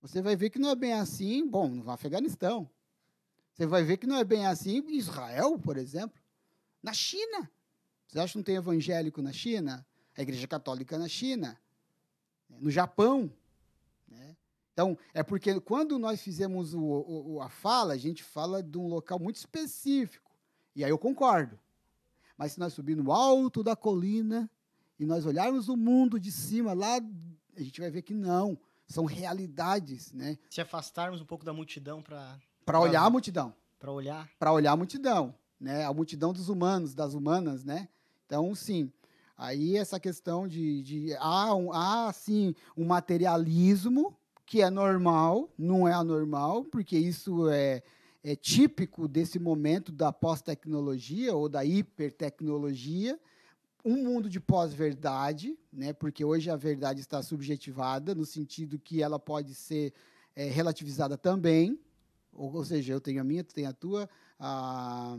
[SPEAKER 2] Você vai ver que não é bem assim, bom, no Afeganistão. Você vai ver que não é bem assim em Israel, por exemplo. Na China. Você acha que não tem evangélico na China? A Igreja Católica na China. No Japão. Né? Então, é porque quando nós fizemos o, o, a fala, a gente fala de um local muito específico. E aí eu concordo. Mas se nós subirmos no alto da colina e nós olharmos o mundo de cima, lá a gente vai ver que não. São realidades. Né?
[SPEAKER 4] Se afastarmos um pouco da multidão para
[SPEAKER 2] para olhar a multidão.
[SPEAKER 4] Para olhar.
[SPEAKER 2] Para olhar a multidão, né? A multidão dos humanos, das humanas, né? Então, sim. Aí essa questão de, de há, um, há sim um materialismo que é normal, não é anormal, porque isso é, é típico desse momento da pós-tecnologia ou da hipertecnologia, um mundo de pós-verdade, né? Porque hoje a verdade está subjetivada no sentido que ela pode ser é, relativizada também, ou, ou, seja, eu tenho a minha, tu tem a tua, a,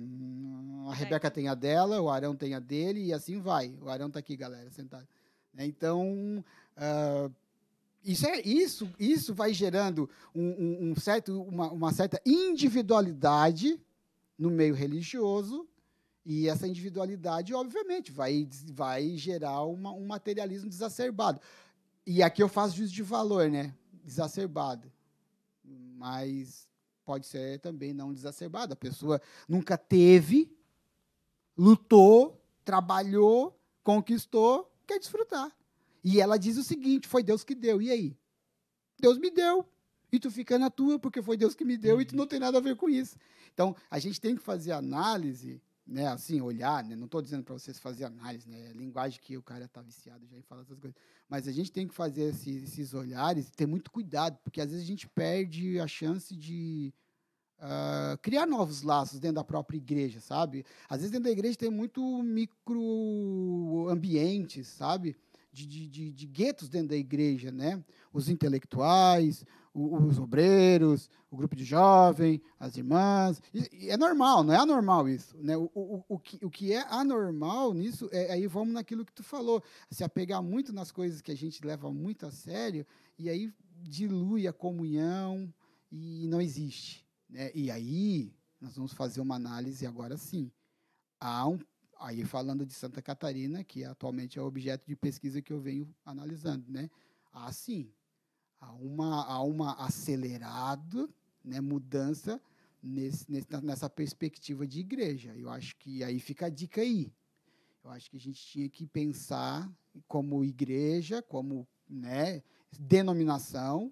[SPEAKER 2] a Rebeca tem a dela, o Arão tem a dele, e assim vai. O Arão está aqui, galera, sentado. Né, então, uh, isso, é, isso, isso vai gerando um, um, um certo, uma, uma certa individualidade no meio religioso, e essa individualidade, obviamente, vai, vai gerar uma, um materialismo desacerbado. E aqui eu faço juízo de valor, né? Desacerbado. Mas pode ser também não desacerbada. A pessoa nunca teve, lutou, trabalhou, conquistou, quer desfrutar. E ela diz o seguinte: foi Deus que deu. E aí? Deus me deu. E tu fica na tua, porque foi Deus que me deu, e tu uhum. não tem nada a ver com isso. Então, a gente tem que fazer análise, né, assim, olhar, né, não estou dizendo para vocês fazer análise, né, é linguagem que o cara está viciado já em falar essas coisas, mas a gente tem que fazer esses, esses olhares e ter muito cuidado, porque às vezes a gente perde a chance de uh, criar novos laços dentro da própria igreja, sabe? Às vezes dentro da igreja tem muito microambientes, sabe? De, de, de, de, guetos dentro da igreja, né? Os intelectuais, os obreiros, o grupo de jovem, as irmãs. E, é normal, não é anormal isso. Né? O, o, o, que, o que é anormal nisso, é, aí vamos naquilo que tu falou, se apegar muito nas coisas que a gente leva muito a sério, e aí dilui a comunhão e não existe. Né? E aí, nós vamos fazer uma análise agora sim. Há um, aí falando de Santa Catarina, que atualmente é o objeto de pesquisa que eu venho analisando, né? Há sim, há uma, há uma acelerada né, mudança nesse, nessa perspectiva de igreja. Eu acho que aí fica a dica aí. Eu acho que a gente tinha que pensar como igreja, como né, denominação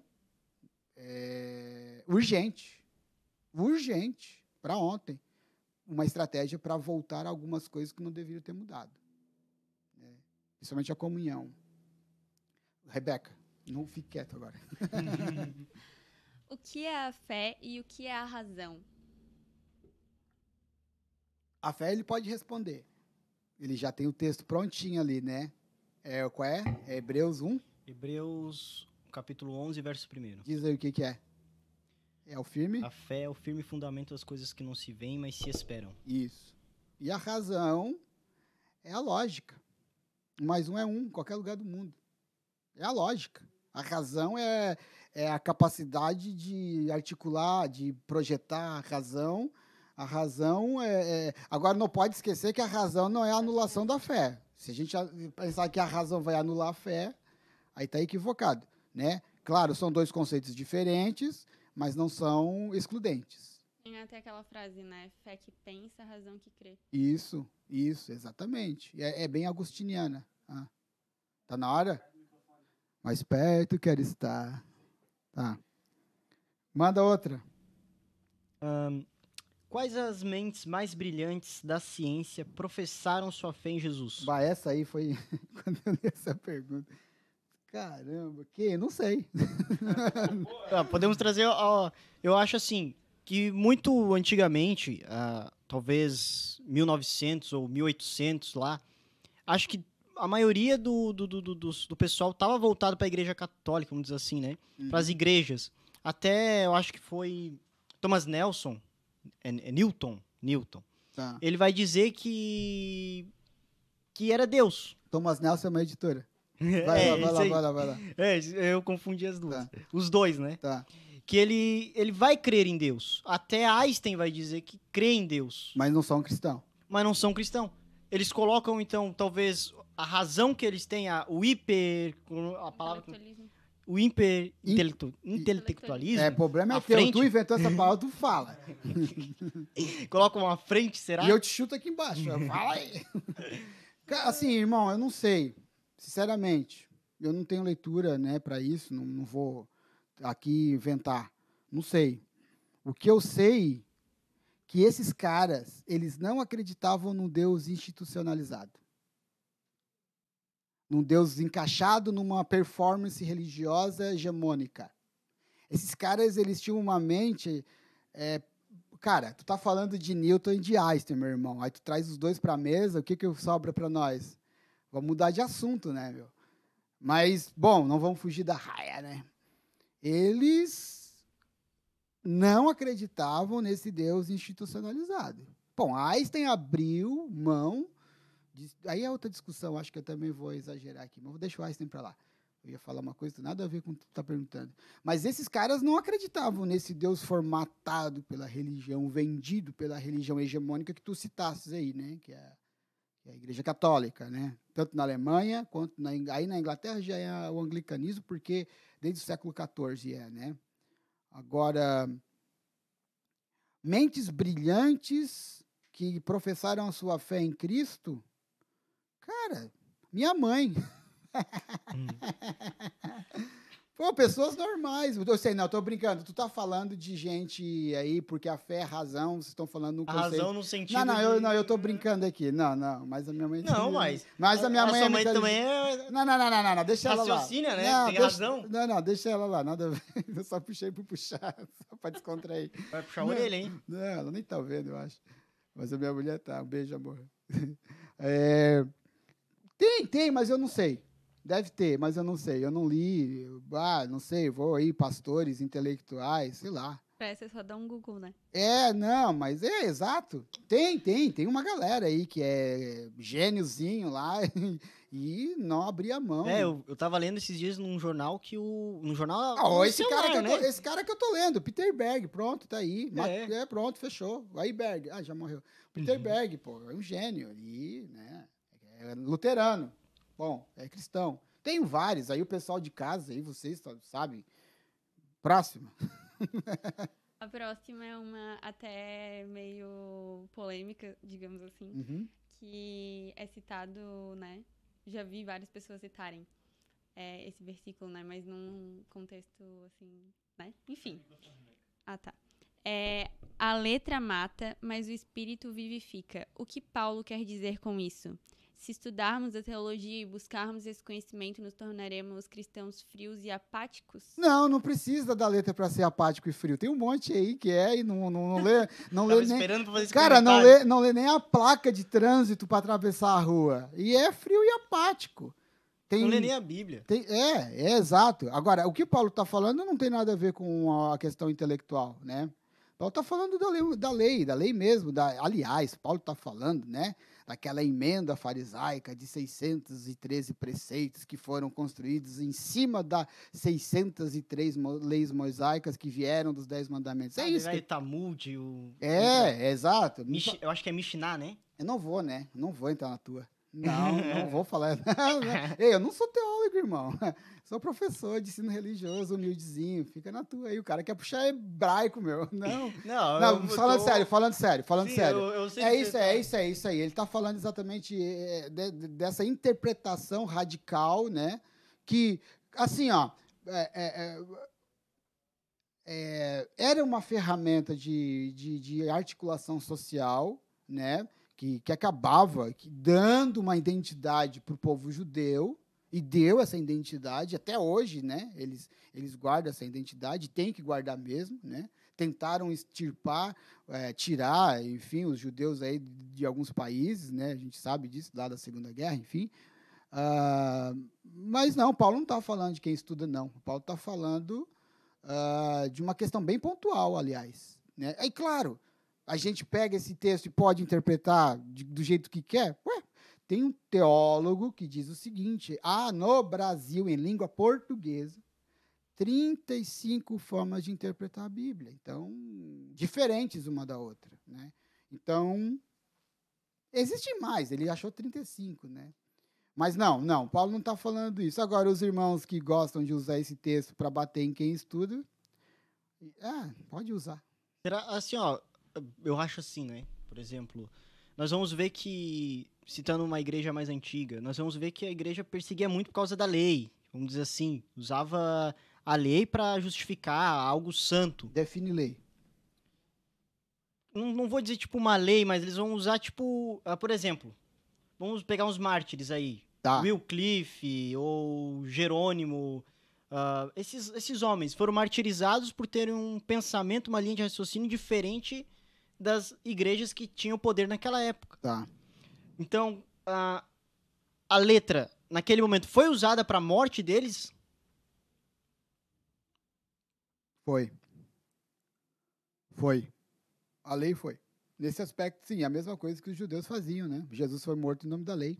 [SPEAKER 2] é, urgente urgente, para ontem, uma estratégia para voltar a algumas coisas que não deveriam ter mudado. Né? Principalmente a comunhão. Rebeca, não fique quieto agora.
[SPEAKER 1] o que é a fé e o que é a razão?
[SPEAKER 2] A fé ele pode responder. Ele já tem o texto prontinho ali, né? É, qual é? é Hebreus 1?
[SPEAKER 4] Hebreus, capítulo 11, verso 1.
[SPEAKER 2] Diz aí o que, que é. É o firme?
[SPEAKER 4] A fé é o firme fundamento das coisas que não se veem, mas se esperam.
[SPEAKER 2] Isso. E a razão é a lógica. Mais um é um, em qualquer lugar do mundo. É a lógica. A razão é, é a capacidade de articular, de projetar a razão. A razão é, é, Agora, não pode esquecer que a razão não é a anulação da fé. Se a gente pensar que a razão vai anular a fé, aí está equivocado. Né? Claro, são dois conceitos diferentes, mas não são excludentes.
[SPEAKER 1] Tem até aquela frase, né? Fé que pensa, razão que crê.
[SPEAKER 2] Isso, isso, exatamente. É, é bem agustiniana. Ah. Tá na hora? Mais perto quero estar. Tá. Manda outra.
[SPEAKER 4] Um, Quais as mentes mais brilhantes da ciência professaram sua fé em Jesus?
[SPEAKER 2] Bah, essa aí foi quando eu li essa pergunta. Caramba, que? Não sei.
[SPEAKER 4] Ah, podemos trazer, ó, eu acho assim, que muito antigamente, ah, talvez 1900 ou 1800 lá, acho que a maioria do, do, do, do, do pessoal estava voltado para a igreja católica, vamos dizer assim, né? Para as igrejas. Até, eu acho que foi Thomas Nelson, é, é Newton, Newton.
[SPEAKER 2] Tá.
[SPEAKER 4] Ele vai dizer que que era Deus.
[SPEAKER 2] Thomas Nelson é uma editora. Vai
[SPEAKER 4] é,
[SPEAKER 2] lá, vai lá,
[SPEAKER 4] aí.
[SPEAKER 2] vai lá, vai lá.
[SPEAKER 4] É, eu confundi as duas.
[SPEAKER 2] Tá.
[SPEAKER 4] Os dois, né?
[SPEAKER 2] Tá.
[SPEAKER 4] que ele, ele vai crer em Deus. Até Einstein vai dizer que crê em Deus,
[SPEAKER 2] Mas não são cristão.
[SPEAKER 4] mas não são cristãos. Eles colocam, então, talvez a razão que eles têm, a- o hiper. A palavra. O hiper
[SPEAKER 2] In-
[SPEAKER 4] intelectu- intelectualismo.
[SPEAKER 2] É, o problema é teu.
[SPEAKER 4] frente.
[SPEAKER 2] Tu inventou essa palavra, tu fala.
[SPEAKER 4] Colocam à frente, será?
[SPEAKER 2] E eu te chuto aqui embaixo. Fala aí. Assim, irmão, eu não sei. Sinceramente, eu não tenho leitura, né, para isso. Não, não vou aqui inventar. Não sei. O que eu sei que esses caras, eles não acreditavam num Deus institucionalizado. Num Deus encaixado numa performance religiosa hegemônica. Esses caras, eles tinham uma mente é, Cara, tu tá falando de Newton e de Einstein, meu irmão. Aí tu traz os dois pra mesa, o que que sobra pra nós? Vamos mudar de assunto, né, meu? Mas, bom, não vamos fugir da raia, né? Eles não acreditavam nesse Deus institucionalizado. Bom, Einstein abriu mão. Aí é outra discussão, acho que eu também vou exagerar aqui, mas vou deixar o Einstein para lá. Eu ia falar uma coisa nada a ver com o que tu tá perguntando. Mas esses caras não acreditavam nesse Deus formatado pela religião, vendido pela religião hegemônica que tu citasses aí, né? Que é, que é a Igreja Católica, né? Tanto na Alemanha quanto na, aí na Inglaterra já é o anglicanismo, porque desde o século XIV é, né? Agora, mentes brilhantes que professaram a sua fé em Cristo, cara, minha mãe. Pô, pessoas normais. Eu sei, não, eu tô brincando. Tu tá falando de gente aí, porque a fé é razão, vocês estão falando no
[SPEAKER 4] A
[SPEAKER 2] conceito.
[SPEAKER 4] razão no sentido.
[SPEAKER 2] Não, não, eu, não, eu tô brincando aqui. Não, não, mas a minha mãe
[SPEAKER 4] Não, mas.
[SPEAKER 2] Mas a minha mãe,
[SPEAKER 4] sua
[SPEAKER 2] é
[SPEAKER 4] mãe também é.
[SPEAKER 2] Não, não, não, não, não, deixa ela lá.
[SPEAKER 4] Raciocina, né?
[SPEAKER 2] Não,
[SPEAKER 4] Tem razão.
[SPEAKER 2] Não, não, deixa ela lá, nada a ver. Eu só puxei por puxar, só pra descontrair.
[SPEAKER 4] Vai puxar a orelha, hein?
[SPEAKER 2] Não, ela nem tá vendo, eu acho. Mas a minha mulher tá. Um beijo, amor. É, Tem, tem, mas eu não sei. Deve ter, mas eu não sei. Eu não li. Ah, não sei, vou aí, pastores intelectuais, sei lá.
[SPEAKER 1] É só dar um Google, né?
[SPEAKER 2] É, não, mas é exato. Tem, tem, tem uma galera aí que é gêniozinho lá e não abria mão.
[SPEAKER 4] É, eu, eu tava lendo esses dias num jornal que o. Num jornal.
[SPEAKER 2] Ah, ó, esse,
[SPEAKER 4] celular,
[SPEAKER 2] cara que eu tô,
[SPEAKER 4] né?
[SPEAKER 2] esse cara que eu tô lendo, Peter Berg, pronto, tá aí.
[SPEAKER 4] É.
[SPEAKER 2] É, pronto, fechou. Aí Berg, ah, já morreu. Peter Berg, pô, é um gênio e, né, é luterano. Bom, é cristão. Tem vários, aí o pessoal de casa, aí vocês sa- sabem. Próximo.
[SPEAKER 1] A próxima é uma até meio polêmica, digamos assim,
[SPEAKER 2] Uhum.
[SPEAKER 1] que é citado, né? Já vi várias pessoas citarem é, esse versículo, né? Mas num contexto assim, né? Enfim. Ah, tá. É, a letra mata, mas o espírito vivifica. O que Paulo quer dizer com isso? Se estudarmos a teologia e buscarmos esse conhecimento, nos tornaremos cristãos frios e apáticos?
[SPEAKER 2] Não, não precisa da letra para ser apático e frio. Tem um monte aí que é e não, não, não lê, não lê nem,
[SPEAKER 4] esperando pra fazer esse
[SPEAKER 2] Cara, não lê, não lê nem a placa de trânsito para atravessar a rua. E é frio e apático. Tem,
[SPEAKER 4] Não lê nem a Bíblia.
[SPEAKER 2] tem- é, é exato. Agora, o que Paulo está falando não tem nada a ver com a questão intelectual, né? Paulo está falando da lei, da lei, da lei mesmo. Da, aliás, Paulo está falando, né? Daquela emenda farisaica de 613 preceitos que foram construídos em cima das 603 mo- leis mosaicas que vieram dos Dez Mandamentos. É
[SPEAKER 4] Ah,
[SPEAKER 2] isso.
[SPEAKER 4] vai
[SPEAKER 2] Que,
[SPEAKER 4] Talmud, o.
[SPEAKER 2] é, é exato.
[SPEAKER 4] Mish- Eu acho que é Mishnah, né?
[SPEAKER 2] Eu não vou, né? Não vou entrar na tua. Não, não vou falar. Ei, eu não sou teólogo, irmão. Sou professor de ensino religioso, humildezinho. Fica na tua aí. O cara quer puxar hebraico, meu. Não.
[SPEAKER 4] Não,
[SPEAKER 2] Não, falando
[SPEAKER 4] tô-
[SPEAKER 2] sério, falando sério, falando
[SPEAKER 4] Sim,
[SPEAKER 2] sério.
[SPEAKER 4] eu- eu
[SPEAKER 2] É isso,
[SPEAKER 4] você
[SPEAKER 2] é
[SPEAKER 4] tá-
[SPEAKER 2] isso, é isso aí. Ele está falando exatamente é, de- de- dessa interpretação radical, né? Que, assim, ó, é, é, é, é, era uma ferramenta de, de, de articulação social, né? Que, que acabava que dando uma identidade para o povo judeu, e deu essa identidade até hoje, né? Eles, eles guardam essa identidade, tem que guardar mesmo, né? Tentaram extirpar, é, tirar, enfim, os judeus aí de alguns países, né? A gente sabe disso lá da Segunda Guerra, enfim. Uh, mas não, Paulo não está falando de quem estuda, não. Paulo está falando uh, de uma questão bem pontual, aliás. Né? E claro, a gente pega esse texto e pode interpretar de, do jeito que quer. Ué, tem um teólogo que diz o seguinte: há no Brasil, em língua portuguesa, 35 formas de interpretar a Bíblia. Então, diferentes uma da outra. Né? Então, existem mais, ele achou 35, né? Mas não, não, Paulo não está falando isso. Agora, os irmãos que gostam de usar esse texto para bater em quem estuda, é, pode usar.
[SPEAKER 4] Será assim, ó, eu acho assim, né? Por exemplo, nós vamos ver que citando uma igreja mais antiga, nós vamos ver que a igreja perseguia muito por causa da lei, vamos dizer assim, usava a lei para justificar algo santo.
[SPEAKER 2] Define lei.
[SPEAKER 4] Não, não, vou dizer tipo uma lei, mas eles vão usar tipo, uh, por exemplo, vamos pegar uns mártires aí, tá. Cliff ou Jerônimo, uh, esses, esses homens foram martirizados por terem um pensamento, uma linha de raciocínio diferente das igrejas que tinham poder naquela época.
[SPEAKER 2] Tá.
[SPEAKER 4] Então, a, a letra, naquele momento, foi usada para a morte deles?
[SPEAKER 2] Foi. Foi. A lei foi. Nesse aspecto, sim, a mesma coisa que os judeus faziam, né? Jesus foi morto em nome da lei.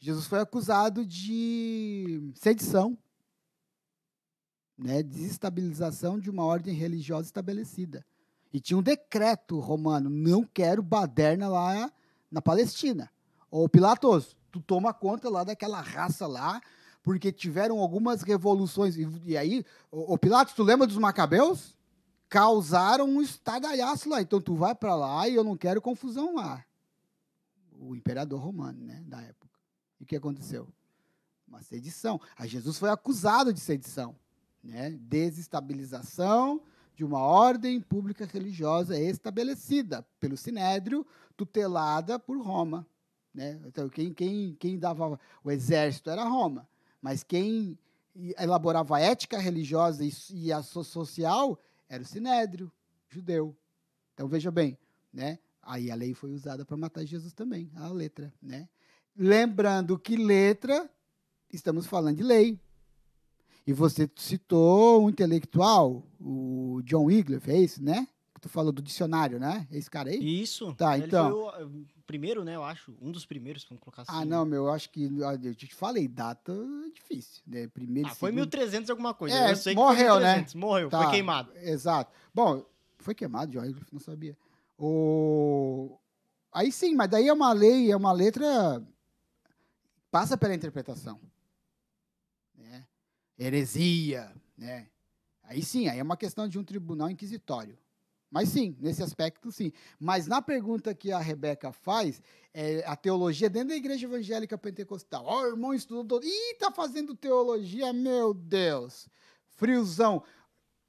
[SPEAKER 2] Jesus foi acusado de sedição, né? Desestabilização de uma ordem religiosa estabelecida. E tinha um decreto romano: não quero baderna lá na Palestina. Ô Pilatos, tu toma conta lá daquela raça lá, porque tiveram algumas revoluções. E, e aí, ô Pilatos, tu lembra dos macabeus? Causaram um estardalhaço lá. Então tu vai para lá e eu não quero confusão lá. O imperador romano, né, da época. E o que aconteceu? Uma sedição. A Jesus foi acusado de sedição, né? Desestabilização de uma ordem pública religiosa estabelecida pelo Sinédrio, tutelada por Roma. Né? Então, quem, quem, quem dava o exército era Roma, mas quem elaborava a ética religiosa e, e a social era o sinédrio judeu. Então, veja bem, né? aí a lei foi usada para matar Jesus também, a letra. Né? Lembrando que letra, estamos falando de lei. E você citou um intelectual, o John Wycliffe, é isso, né? Tu falou do dicionário, né? Esse cara aí?
[SPEAKER 4] Isso.
[SPEAKER 2] Tá, Ele então
[SPEAKER 4] primeiro, né? Eu acho. Um dos primeiros, vamos colocar
[SPEAKER 2] ah, assim. Ah, não, meu, eu acho que. Eu te falei, data é difícil. Né? Primeiro,
[SPEAKER 4] ah, foi
[SPEAKER 2] segundo...
[SPEAKER 4] 1300 alguma coisa.
[SPEAKER 2] É, eu sei morreu,
[SPEAKER 4] né? Morreu, tá, foi queimado.
[SPEAKER 2] Exato. Bom, foi queimado, Jorge, não sabia. O... Aí sim, mas daí é uma lei, é uma letra. Passa pela interpretação. Heresia, né? Aí sim, aí é uma questão de um tribunal inquisitório. Mas sim, nesse aspecto sim. Mas na pergunta que a Rebeca faz, é, a teologia dentro da igreja evangélica pentecostal. Ó, oh, irmão estudou. Ih, tá fazendo teologia, meu Deus. Friozão.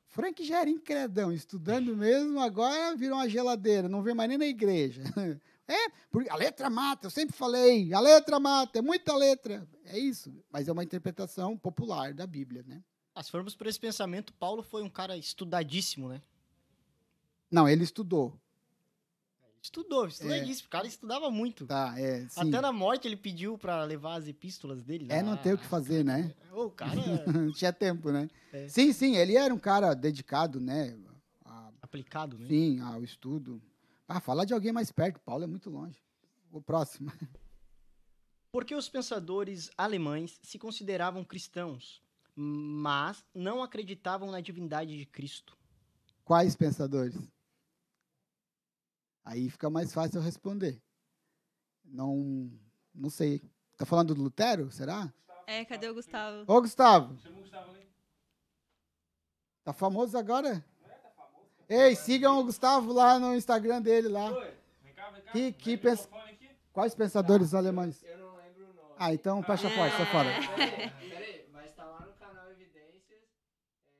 [SPEAKER 2] Frank já era incredão, estudando mesmo, agora virou uma geladeira, não vê mais nem na igreja. É, porque a letra mata, eu sempre falei, a letra mata, é muita letra. É isso, mas é uma interpretação popular da Bíblia, né?
[SPEAKER 4] Ah, se formos por esse pensamento, Paulo foi um cara estudadíssimo, né?
[SPEAKER 2] Não, ele estudou.
[SPEAKER 4] Estudou, estudadíssimo. É. O cara estudava muito.
[SPEAKER 2] Tá, é.
[SPEAKER 4] Até na morte ele pediu para levar as epístolas dele.
[SPEAKER 2] É, não tem o que fazer, né?
[SPEAKER 4] O cara.
[SPEAKER 2] não tinha tempo, né? É. Sim, sim, ele era um cara dedicado, né?
[SPEAKER 4] A... Aplicado, né?
[SPEAKER 2] Sim, ao estudo. Ah, falar de alguém mais perto, Paulo é muito longe. O próximo.
[SPEAKER 4] Por que os pensadores alemães se consideravam cristãos, mas não acreditavam na divindade de Cristo?
[SPEAKER 2] Quais pensadores? Aí fica mais fácil eu responder. Não, não sei. Tá falando do Lutero, será?
[SPEAKER 1] É, cadê o Gustavo?
[SPEAKER 2] Ô, Gustavo. Chama o Gustavo ali. Tá famoso agora? É. Ei, sigam o Gustavo lá no Instagram dele lá. Oi, vem cá, vem cá. Que, que pens... Quais pensadores tá. alemães?
[SPEAKER 3] Eu não lembro o nome.
[SPEAKER 2] Ah, então fecha a porta, sai fora.
[SPEAKER 3] Peraí, mas tá lá no canal Evidências, é,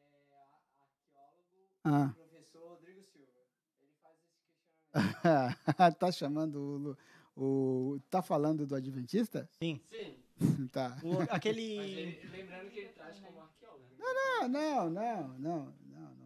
[SPEAKER 3] arqueólogo
[SPEAKER 2] Ah.
[SPEAKER 3] Professor Rodrigo Silva. Ele faz esse questionamento.
[SPEAKER 2] tá chamando o, o. Tá falando do Adventista?
[SPEAKER 4] Sim.
[SPEAKER 5] Sim,
[SPEAKER 2] tá.
[SPEAKER 4] O-
[SPEAKER 5] mas
[SPEAKER 4] aquele.
[SPEAKER 5] ele, lembrando que ele traz como arqueólogo.
[SPEAKER 2] Não, não, não, não, não.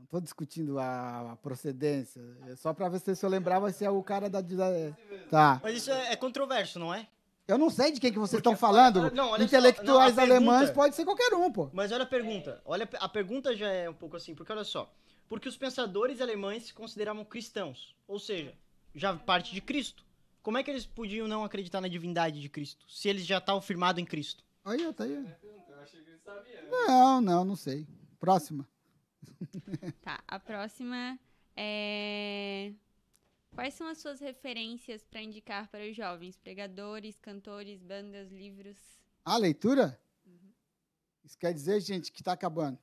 [SPEAKER 2] Não tô discutindo a, procedência. É só pra ver se eu lembrava se é o cara da. da- Tá.
[SPEAKER 4] Mas isso é, é controverso, não é?
[SPEAKER 2] Eu não sei de quem que vocês
[SPEAKER 4] Porque-
[SPEAKER 2] estão falando.
[SPEAKER 4] não, olha só,
[SPEAKER 2] Intelectuais
[SPEAKER 4] não, a pergunta-
[SPEAKER 2] alemães pode ser qualquer um, pô.
[SPEAKER 4] Mas olha a pergunta. Olha, a pergunta já é um pouco assim, porque olha só. Porque os pensadores alemães se consideravam cristãos. Ou seja, já parte de Cristo. Como é que eles podiam não acreditar na divindade de Cristo? Se eles já estavam firmados em Cristo?
[SPEAKER 2] Aí, tá aí.
[SPEAKER 5] Eu achei que ele sabia. né?
[SPEAKER 2] Não, não, não sei. Próxima.
[SPEAKER 1] Tá, a próxima é. Quais são as suas referências para indicar para os jovens? Pregadores, cantores, bandas, livros?
[SPEAKER 2] A leitura? Isso quer dizer, gente, que está acabando.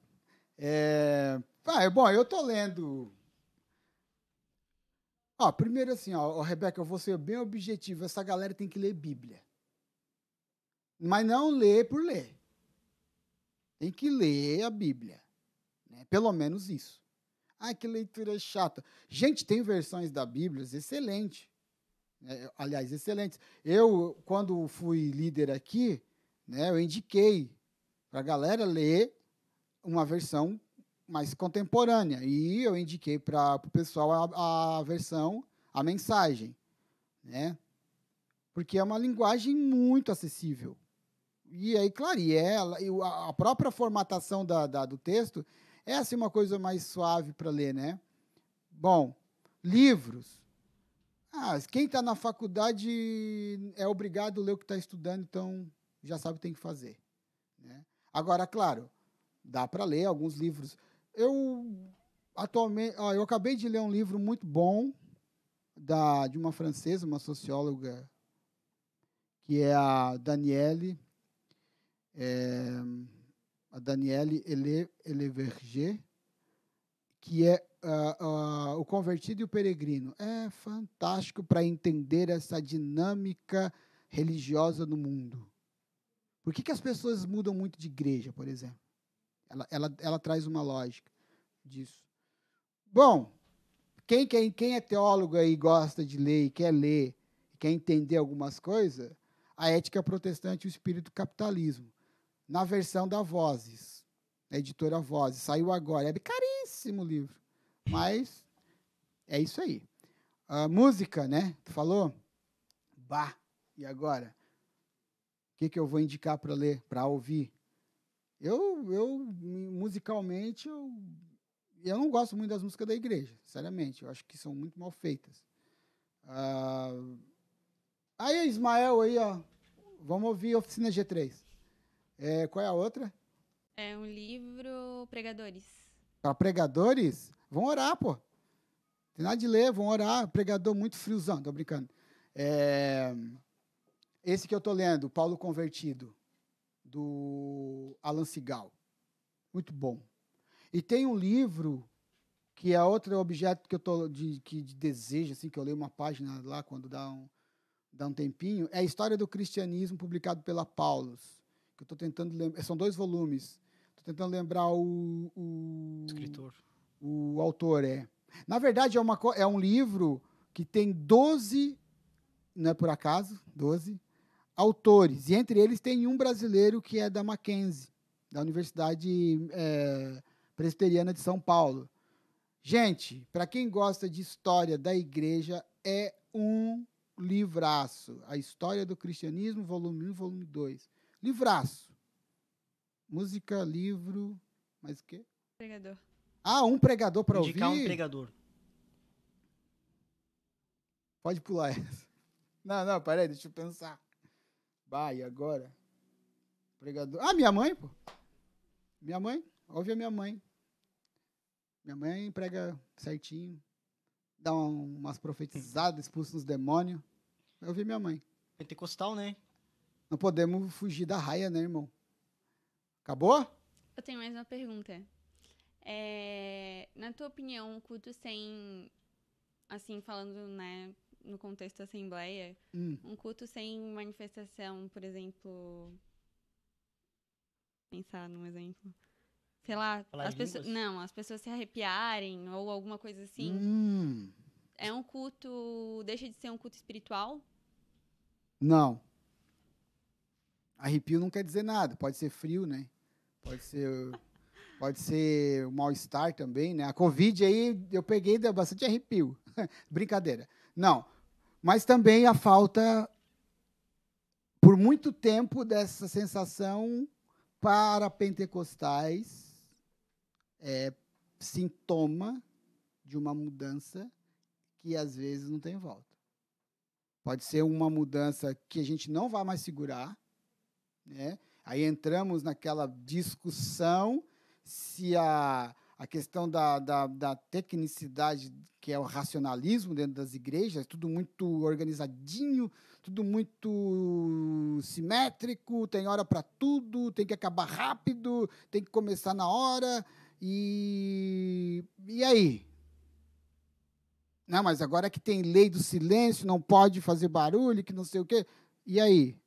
[SPEAKER 2] É... Ah, é bom, eu tô lendo. Ó, primeiro assim, ó, ó, Rebeca, eu vou ser bem objetivo. Essa galera tem que ler Bíblia. Mas não ler por ler. Tem que ler a Bíblia. Né? Pelo menos isso. Ah, que leitura chata. Gente, tem versões da Bíblia excelentes. né? aliás, excelentes. Eu, quando fui líder aqui, né, eu indiquei para a galera ler uma versão mais contemporânea. E eu indiquei para o pessoal a, a versão, a mensagem. Né? Porque é uma linguagem muito acessível. E aí, claro, e ela, a própria formatação da, da- do texto é assim uma coisa mais suave para ler, né? Bom, livros. Ah, quem está na faculdade é obrigado a ler o que está estudando, então já sabe o que tem que fazer. Né? Agora, claro, dá para ler alguns livros. Eu atualmente, ó, eu acabei de ler um livro muito bom da de uma francesa, uma socióloga, que é a Danielle, é, a Danielle Ele, Eleverger, que é ah, ah, o convertido e o peregrino. É fantástico para entender essa dinâmica religiosa no mundo. Por que, que as pessoas mudam muito de igreja, por exemplo? Ela, ela, ela traz uma lógica disso. Bom, quem, quem, quem é teólogo aí gosta de ler e quer ler, quer entender algumas coisas, a ética protestante e o espírito capitalismo. Na versão da Vozes, a editora Vozes, saiu agora. É caríssimo o livro, mas é isso aí. A música, né? Tu falou? Bah, e agora? O que, que eu vou indicar para ler, para ouvir? Eu, eu, musicalmente, eu, eu não gosto muito das músicas da igreja, sinceramente. Eu acho que são muito mal feitas. Ah, aí, Ismael, aí, ó. Vamos ouvir Oficina G3. É, qual é a outra?
[SPEAKER 1] É um livro Pregadores.
[SPEAKER 2] Para pregadores? Vão orar, pô. Tem nada de ler, vão orar. Pregador muito friozão, tô brincando. É, esse que eu tô lendo, Paulo Convertido, do Alan Sigal. Muito bom. E tem um livro que é outro objeto que eu tô de, que de desejo, assim, que eu leio uma página lá quando dá um, dá um tempinho, é a História do Cristianismo, publicado pela Paulus. Que eu estou tentando lembrar. São dois volumes. Estou tentando lembrar o, o,
[SPEAKER 4] Escritor.
[SPEAKER 2] o autor, é. Na verdade, é, uma, é um livro que tem 12, não é por acaso, 12 autores. E entre eles tem um brasileiro que é da Mackenzie, da Universidade é, Presbiteriana de São Paulo. Gente, para quem gosta de história da igreja, é um livraço. A História do Cristianismo, volume 1 volume 2. Livraço. Música, livro, mais o quê?
[SPEAKER 1] Pregador.
[SPEAKER 2] Ah, um pregador para ouvir?
[SPEAKER 4] Indicar um pregador.
[SPEAKER 2] Pode pular essa. Não, não, peraí, deixa eu pensar. Vai, agora? Pregador. Ah, minha mãe, pô. Minha mãe. Ouve a minha mãe. Minha mãe prega certinho. Dá um- umas profetizadas, expulsa os demônios. Eu ouvi minha mãe.
[SPEAKER 4] Pentecostal, né?
[SPEAKER 2] Não podemos fugir da raia, né, irmão? Acabou?
[SPEAKER 1] Eu tenho mais uma pergunta. É, na tua opinião, um culto sem, assim, falando, né, no contexto da assembleia,
[SPEAKER 2] Hum.
[SPEAKER 1] um culto sem manifestação, por exemplo, pensar num exemplo, sei lá,
[SPEAKER 4] Falar
[SPEAKER 1] as pessoas, não, as pessoas se arrepiarem ou alguma coisa assim.
[SPEAKER 2] Hum,
[SPEAKER 1] É um culto, deixa de ser um culto espiritual?
[SPEAKER 2] não. Arrepio não quer dizer nada. Pode ser frio, né? Pode ser, pode ser o mal-estar também, né? A Covid aí eu peguei deu bastante arrepio. Brincadeira. Não. Mas também a falta, por muito tempo, dessa sensação para pentecostais é sintoma de uma mudança que às vezes não tem volta. Pode ser uma mudança que a gente não vai mais segurar, né? Aí entramos naquela discussão se a, a questão da, da, da tecnicidade, que é o racionalismo dentro das igrejas, tudo muito organizadinho, tudo muito simétrico, tem hora para tudo, tem que acabar rápido, tem que começar na hora. E, e aí? Não, mas agora que tem lei do silêncio, não pode fazer barulho, que não sei o quê. E aí?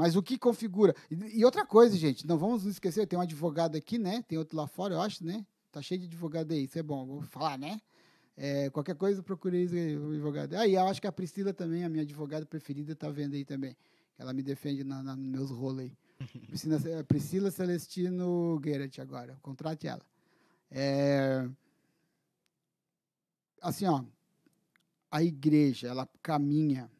[SPEAKER 2] Mas o que configura? E, e outra coisa, gente, não vamos nos esquecer, tem um advogado aqui, né? Tem outro lá fora, eu acho, né? Tá cheio de advogado aí, isso é bom, vou falar, né? É, qualquer coisa, procurei o advogado. Aí, eu acho que a Priscila também, a minha advogada preferida, tá vendo aí também. Ela me defende na, na, nos meus rolos aí. Priscila, Priscila Celestino Guerrat agora, contrate ela. É, assim, ó, a igreja, ela caminha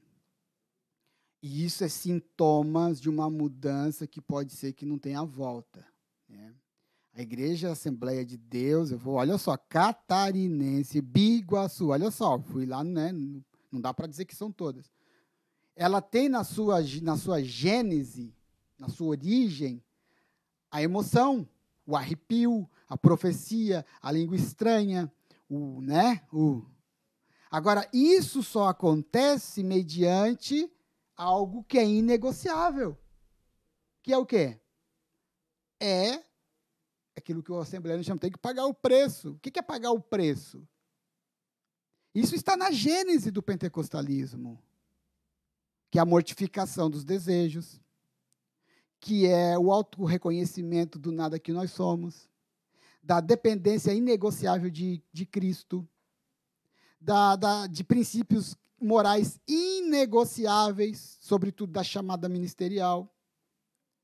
[SPEAKER 2] e isso é sintomas de uma mudança que pode ser que não tenha volta. Né? A Igreja Assembleia de Deus, eu vou, olha só, catarinense, Biguaçu, olha só, fui lá, né? Não dá para dizer que são todas. Ela tem na sua, na sua gênese, na sua origem, a emoção, o arrepio, a profecia, a língua estranha, o, né? O. Agora, isso só acontece mediante algo que é inegociável. Que é o quê? É aquilo que o assembleano chama, tem que pagar o preço. O que é pagar o preço? Isso está na gênese do pentecostalismo, que é a mortificação dos desejos, que é o auto-reconhecimento do nada que nós somos, da dependência inegociável de, de Cristo, da, da, de princípios morais inegociáveis, sobretudo da chamada ministerial.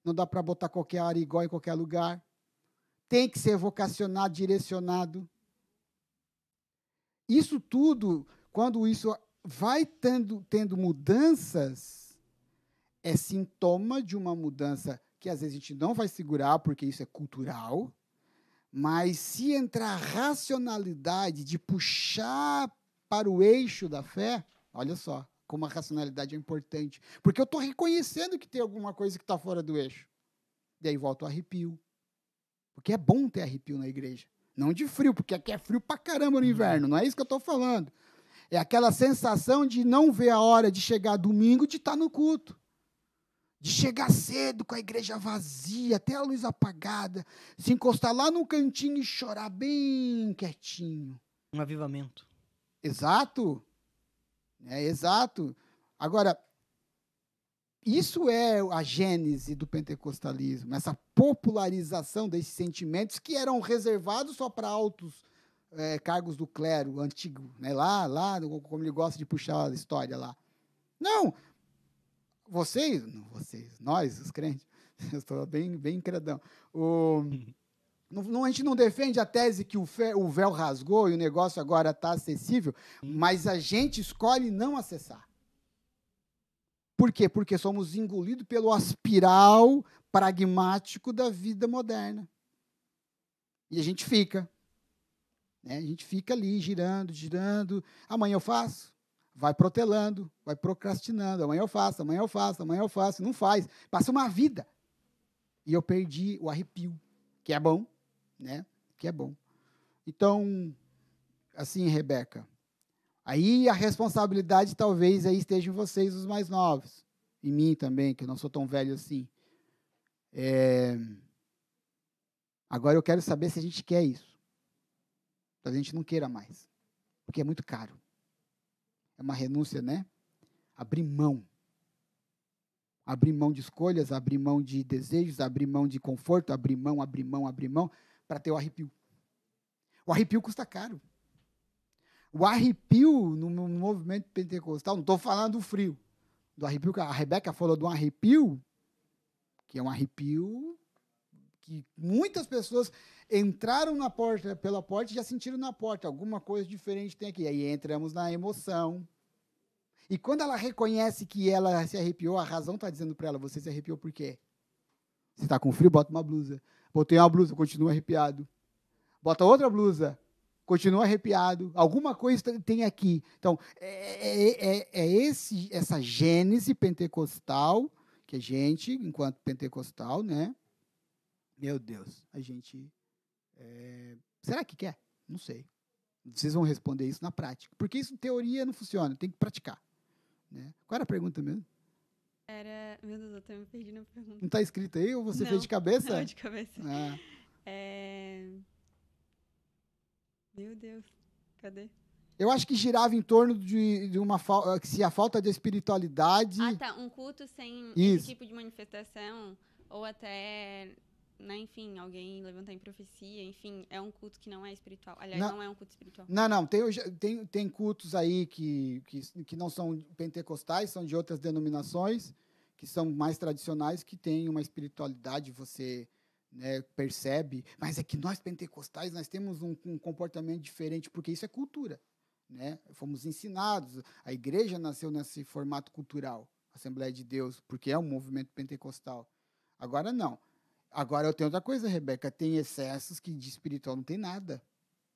[SPEAKER 2] Não dá para botar qualquer área igual em qualquer lugar. Tem que ser vocacionado, direcionado. Isso tudo, quando isso vai tendo, tendo mudanças, é sintoma de uma mudança que às vezes a gente não vai segurar, porque isso é cultural, mas se entrar racionalidade de puxar para o eixo da fé, olha só como a racionalidade é importante. Porque eu estou reconhecendo que tem alguma coisa que está fora do eixo. E aí volta o arrepio. Porque é bom ter arrepio na igreja. Não de frio, porque aqui é frio pra caramba no inverno. Não é isso que eu estou falando. É aquela sensação de não ver a hora de chegar domingo de estar no culto. De chegar cedo com a igreja vazia, até a luz apagada, se encostar lá no cantinho e chorar bem quietinho.
[SPEAKER 4] Um avivamento.
[SPEAKER 2] Exato. É exato. Agora, isso é a gênese do pentecostalismo, essa popularização desses sentimentos que eram reservados só para altos é, cargos do clero antigo, né? lá, lá, como ele gosta de puxar a história lá. Não, vocês, não vocês, nós, os crentes, eu estou bem, bem credão. O, não, a gente não defende a tese que o, o véu rasgou e o negócio agora está acessível, mas a gente escolhe não acessar. Por quê? Porque somos engolidos pelo aspiral pragmático da vida moderna. E a gente fica. Né? A gente fica ali, girando, girando. Amanhã eu faço. Vai protelando, vai procrastinando. Amanhã eu faço, amanhã eu faço, amanhã eu faço. Não faz. Passa uma vida. E eu perdi o arrepio, que é bom, né? Que é bom. Então, assim, Rebeca, aí a responsabilidade talvez aí esteja em vocês, os mais novos, em mim também, que eu não sou tão velho assim. É... Agora eu quero saber se a gente quer isso. Talvez a gente não queira mais, porque é muito caro. É uma renúncia, né? Abrir mão. Abrir mão de escolhas, abrir mão de desejos, abrir mão de conforto, abrir mão, abrir mão, abrir mão, para ter o arrepio. O arrepio custa caro. O arrepio no, movimento pentecostal, não estou falando do frio, do arrepio, que a Rebeca falou de um arrepio, que é um arrepio que muitas pessoas entraram na porta, pela porta e já sentiram na porta, alguma coisa diferente tem aqui. Aí entramos na emoção. E quando ela reconhece que ela se arrepiou, a razão está dizendo para ela, você se arrepiou por quê? Você está com frio, bota uma blusa. Botei uma blusa, continua arrepiado. Bota outra blusa, continua arrepiado. Alguma coisa tem aqui. Então, é, é, é, é esse, essa gênese pentecostal que a gente, enquanto pentecostal, né? Meu Deus, a gente. É, será que quer? Não sei. Vocês vão responder isso na prática. Porque isso, em teoria, não funciona, tem que praticar. Né? Qual era a pergunta mesmo?
[SPEAKER 1] Era. Meu Deus, eu até me perdi na pergunta.
[SPEAKER 2] Não está escrito aí ou você
[SPEAKER 1] Não,
[SPEAKER 2] fez de cabeça?
[SPEAKER 1] Não, de cabeça.
[SPEAKER 2] Ah,
[SPEAKER 1] É... Meu Deus, cadê?
[SPEAKER 2] eu acho que girava em torno de, de uma fal- se a falta de espiritualidade.
[SPEAKER 1] Ah, tá. Um culto sem
[SPEAKER 2] Isso.
[SPEAKER 1] esse tipo de manifestação, ou até, né, enfim, alguém levantar em profecia, enfim, é um culto que não é espiritual. Aliás,
[SPEAKER 2] Não.
[SPEAKER 1] não, é um culto espiritual.
[SPEAKER 2] Não, não, tem, tem, tem cultos aí que, que, que não são pentecostais, são de outras denominações, que são mais tradicionais, que têm uma espiritualidade, você né, percebe. Mas é que nós pentecostais, nós temos um, um comportamento diferente, porque isso é cultura. Né? Fomos ensinados, a igreja nasceu nesse formato cultural, Assembleia de Deus, porque é um movimento pentecostal. Agora não. Agora eu tenho outra coisa, Rebeca, tem excessos que de espiritual não tem nada,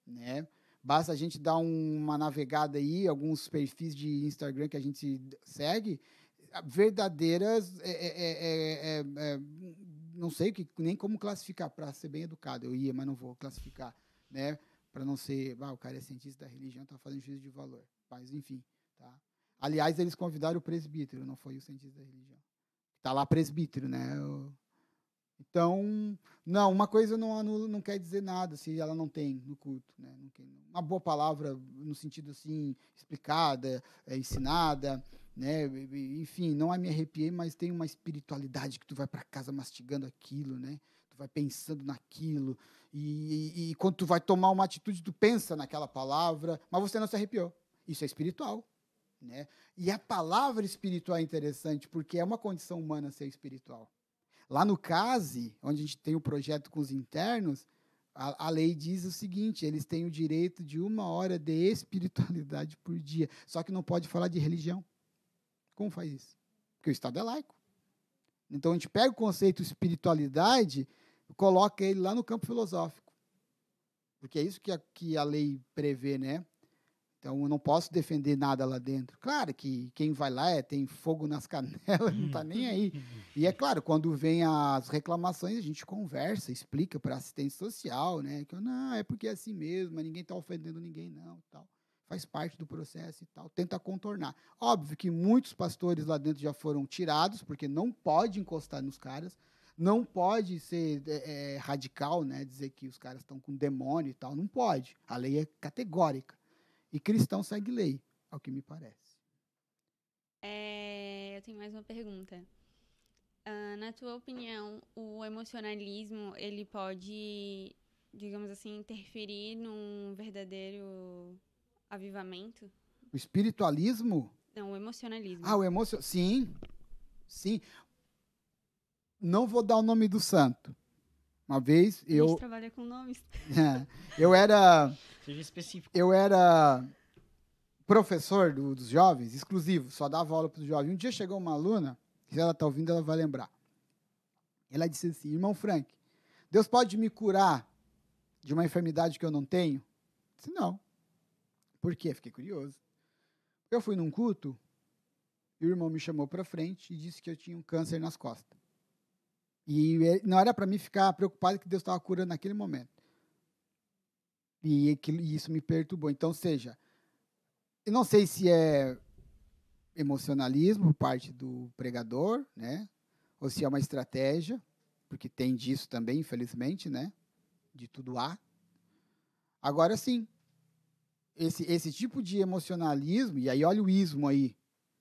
[SPEAKER 2] né? Basta a gente dar um- uma navegada aí, alguns perfis de Instagram que a gente segue, verdadeiras, é, é, é, é, é, não sei que, nem como classificar, para ser bem educado, eu ia, mas não vou classificar, né? Para não ser, ah, o cara é cientista da religião, está fazendo juízo de valor, mas enfim, tá? Aliás, eles convidaram o presbítero, não foi o cientista da religião. Está lá presbítero, né? Então, não, uma coisa não, anula- não quer dizer nada se ela não tem no culto. Né? Uma boa palavra, no sentido assim, explicada, é, ensinada, né? Enfim, não me arrepiei, mas tem uma espiritualidade que tu vai para casa mastigando aquilo, né? Tu vai pensando naquilo, e, e- e quando tu vai tomar uma atitude, tu pensa naquela palavra, mas você não se arrepiou. Isso é espiritual. Né? E a palavra espiritual é interessante, porque é uma condição humana ser espiritual. Lá no CASE, onde a gente tem o projeto com os internos, a, a lei diz o seguinte: eles têm o direito de uma hora de espiritualidade por dia. Só que não pode falar de religião. Como faz isso? Porque o Estado é laico. Então a gente pega o conceito espiritualidade coloca ele lá no campo filosófico. Porque é isso que a, que a lei prevê, né? Então eu não posso defender nada lá dentro. Claro que quem vai lá é, tem fogo nas canelas, não está nem aí. E é claro, quando vem as reclamações, a gente conversa, explica para assistente social, né? Que não, é porque é assim mesmo, mas ninguém está ofendendo ninguém, não, tal. Faz parte do processo e tal, tenta contornar. Óbvio que muitos pastores lá dentro já foram tirados, porque não pode encostar nos caras, não pode ser é, é, radical, né? Dizer que os caras estão com demônio e tal, não pode. A lei é categórica. E cristão segue lei, ao que me parece.
[SPEAKER 1] É, eu tenho mais uma pergunta. Ah, na tua opinião, o emocionalismo, ele pode, digamos assim, interferir num verdadeiro avivamento?
[SPEAKER 2] O espiritualismo
[SPEAKER 1] Não, o emocionalismo.
[SPEAKER 2] Ah, o emoção. Sim, sim. Não vou dar o nome do santo. Uma vez
[SPEAKER 1] A gente
[SPEAKER 2] eu,
[SPEAKER 1] trabalha com nomes.
[SPEAKER 2] eu era
[SPEAKER 4] Seja específico.
[SPEAKER 2] eu era professor do- dos jovens, exclusivo, só dava aula para os jovens. Um dia chegou uma aluna, se ela está ouvindo, ela vai lembrar. Ela disse assim: Irmão Frank, Deus pode me curar de uma enfermidade que eu não tenho? Eu disse: Não. Por quê? Fiquei curioso. Eu fui num culto e o irmão me chamou para frente e disse que eu tinha um câncer nas costas. E não era para mim ficar preocupado que Deus estava curando naquele momento. E aquilo- e isso me perturbou. Então, seja, eu não sei se é emocionalismo por parte do pregador, né? Ou se é uma estratégia, porque tem disso também, infelizmente, né? De tudo há. Agora sim, esse, esse tipo de emocionalismo, e aí olha o ismo aí,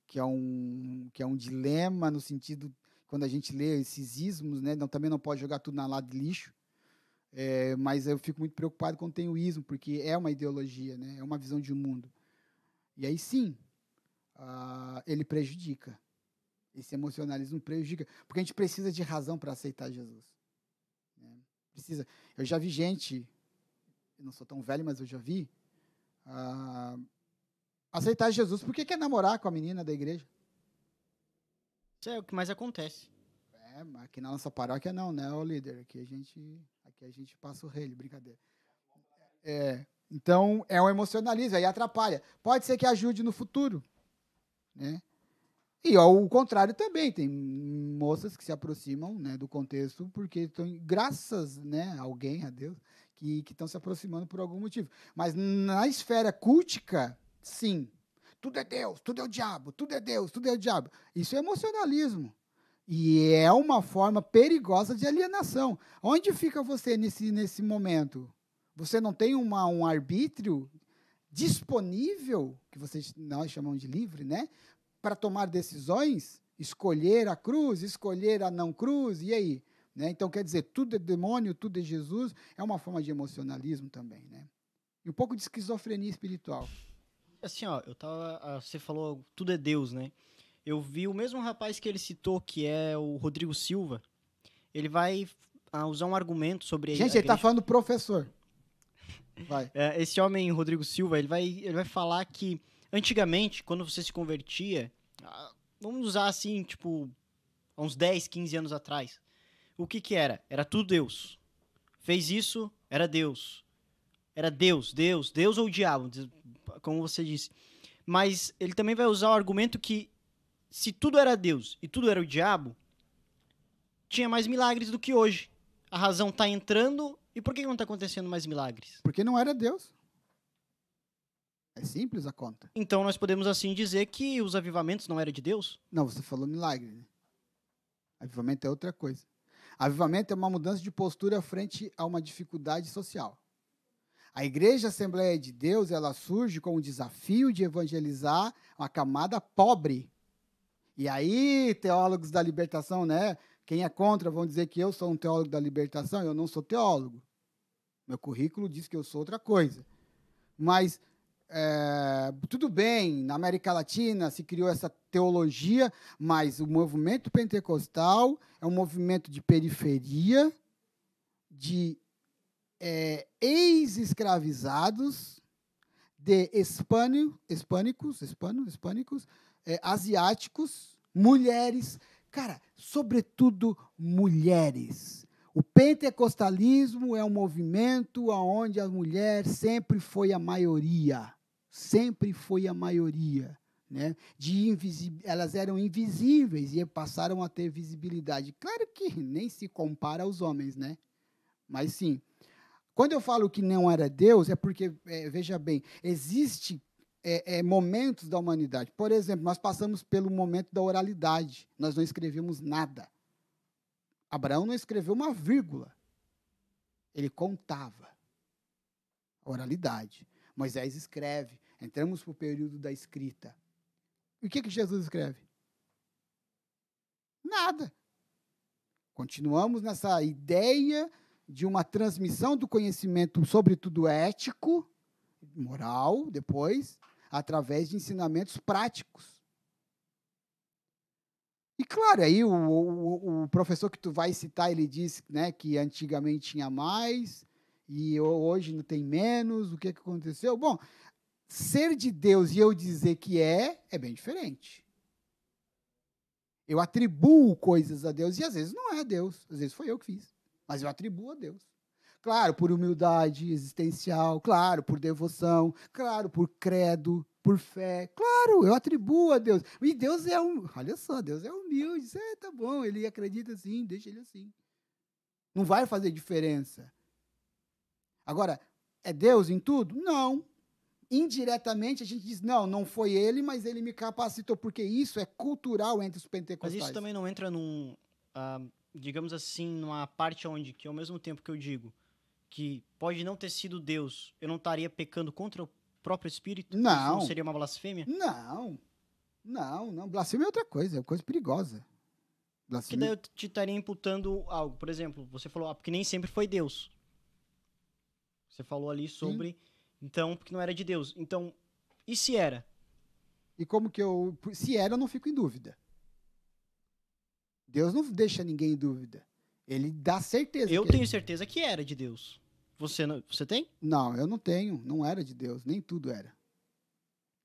[SPEAKER 2] que é um, que é um dilema no sentido quando a gente lê esses ismos, né? Não, também não pode jogar tudo na lado de lixo. É, mas eu fico muito preocupado quando tem o ismo, porque é uma ideologia, né? É uma visão de mundo. E aí sim, ah, ele prejudica. Esse emocionalismo prejudica, porque a gente precisa de razão para aceitar Jesus. né? Precisa. Eu já vi gente, eu não sou tão velho, mas eu já vi ah, aceitar Jesus porque quer namorar com a menina da igreja.
[SPEAKER 4] Isso é o que mais acontece.
[SPEAKER 2] É, aqui na nossa paróquia não, né, o líder? Aqui a gente, aqui a gente passa o rei, brincadeira. É, então é um emocionalismo, aí atrapalha. Pode ser que ajude no futuro, né? E o contrário também, tem moças que se aproximam né, do contexto porque estão, graças né, a alguém, a Deus, que estão se aproximando por algum motivo. Mas na esfera cultica, sim, tudo é Deus, tudo é o diabo, tudo é Deus, tudo é o diabo. Isso é emocionalismo. E é uma forma perigosa de alienação. Onde fica você nesse, nesse momento? Você não tem uma, um arbítrio disponível, que vocês nós chamamos de livre, né? Para tomar decisões, escolher a cruz, escolher a não cruz, e aí? Né? Então, quer dizer, tudo é demônio, tudo é Jesus, é uma forma de emocionalismo também, né? E um pouco de esquizofrenia espiritual.
[SPEAKER 4] Assim, ó, eu tava. ah, Você falou tudo é Deus, né? Eu vi o mesmo rapaz que ele citou, que é o Rodrigo Silva. Ele vai ah, usar um argumento sobre. a
[SPEAKER 2] Gente, ele
[SPEAKER 4] igreja-
[SPEAKER 2] falando professor. Vai.
[SPEAKER 4] É, esse homem, Rodrigo Silva, ele vai, ele vai falar que antigamente, quando você se convertia, ah, vamos usar assim, tipo, uns 10, 15 anos atrás, o que que era? Era tudo Deus. Fez isso, era Deus. Era Deus, Deus, Deus ou o diabo, como você disse. Mas ele também vai usar o argumento que se tudo era Deus e tudo era o diabo, tinha mais milagres do que hoje. A razão tá entrando e por que não tá acontecendo mais milagres?
[SPEAKER 2] Porque não era Deus. É simples a conta.
[SPEAKER 4] Então nós podemos assim dizer que os avivamentos não eram de Deus?
[SPEAKER 2] Não, você falou milagre. Né? Avivamento é outra coisa. Avivamento é uma mudança de postura frente a uma dificuldade social. A Igreja Assembleia de Deus, ela surge com o desafio de evangelizar uma camada pobre. E aí, teólogos da libertação, né? Quem é contra vão dizer que eu sou um teólogo da libertação, eu não sou teólogo. Meu currículo diz que eu sou outra coisa. Mas é, tudo bem, na América Latina se criou essa teologia, mas o movimento pentecostal é um movimento de periferia, de é, ex-escravizados, de hispânico, hispânicos, hispano, hispânicos, é, asiáticos, mulheres, cara, sobretudo mulheres. O pentecostalismo é um movimento onde a mulher sempre foi a maioria, sempre foi a maioria. Né? De elas eram invisíveis e passaram a ter visibilidade. Claro que nem se compara aos homens, né? Mas sim. Quando eu falo que não era Deus, é porque, é, veja bem, existe é, é, momentos da humanidade. Por exemplo, nós passamos pelo momento da oralidade. Nós não escrevemos nada. Abraão não escreveu uma vírgula. Ele contava. Oralidade. Moisés escreve. Entramos para o período da escrita. E o que, que Jesus escreve? Nada. Continuamos nessa ideia de uma transmissão do conhecimento, sobretudo ético, moral, depois, através de ensinamentos práticos. E claro, aí o, o, o professor que tu vai citar, ele diz né, que antigamente tinha mais e hoje não tem menos, o que, que aconteceu? Bom, ser de Deus e eu dizer que é, é bem diferente. Eu atribuo coisas a Deus e às vezes não é Deus, às vezes foi eu que fiz, mas eu atribuo a Deus. Claro, por humildade existencial, claro, por devoção, claro, por credo, por fé. Claro, eu atribuo a Deus. E Deus é um, olha só, Deus é humilde. É, tá bom, ele acredita assim, deixa ele assim. Não vai fazer diferença. Agora, é Deus em tudo? Não. Indiretamente a gente diz, não, não foi ele, mas ele me capacitou, porque isso é cultural entre os
[SPEAKER 4] Mas
[SPEAKER 2] pentecostais.
[SPEAKER 4] isso também não entra num, ah, digamos assim, numa parte onde que ao mesmo tempo que eu digo que pode não ter sido Deus, eu não estaria pecando contra o próprio Espírito?
[SPEAKER 2] Não.
[SPEAKER 4] não seria uma blasfêmia?
[SPEAKER 2] Não, não, não. Blasfêmia é outra coisa, é coisa perigosa.
[SPEAKER 4] Que
[SPEAKER 2] Blasfêmia.
[SPEAKER 4] daí eu te estaria imputando algo. Por exemplo, você falou, ah, porque nem sempre foi Deus. Você falou ali sobre, então, porque não era de Deus. Então, e se era?
[SPEAKER 2] E como que eu. Se era, eu não fico em dúvida. Deus não deixa ninguém em dúvida. Ele dá certeza.
[SPEAKER 4] Eu tenho certeza que era de Deus. Você não, você tem?
[SPEAKER 2] Não, eu não tenho. Não era de Deus. Nem tudo era.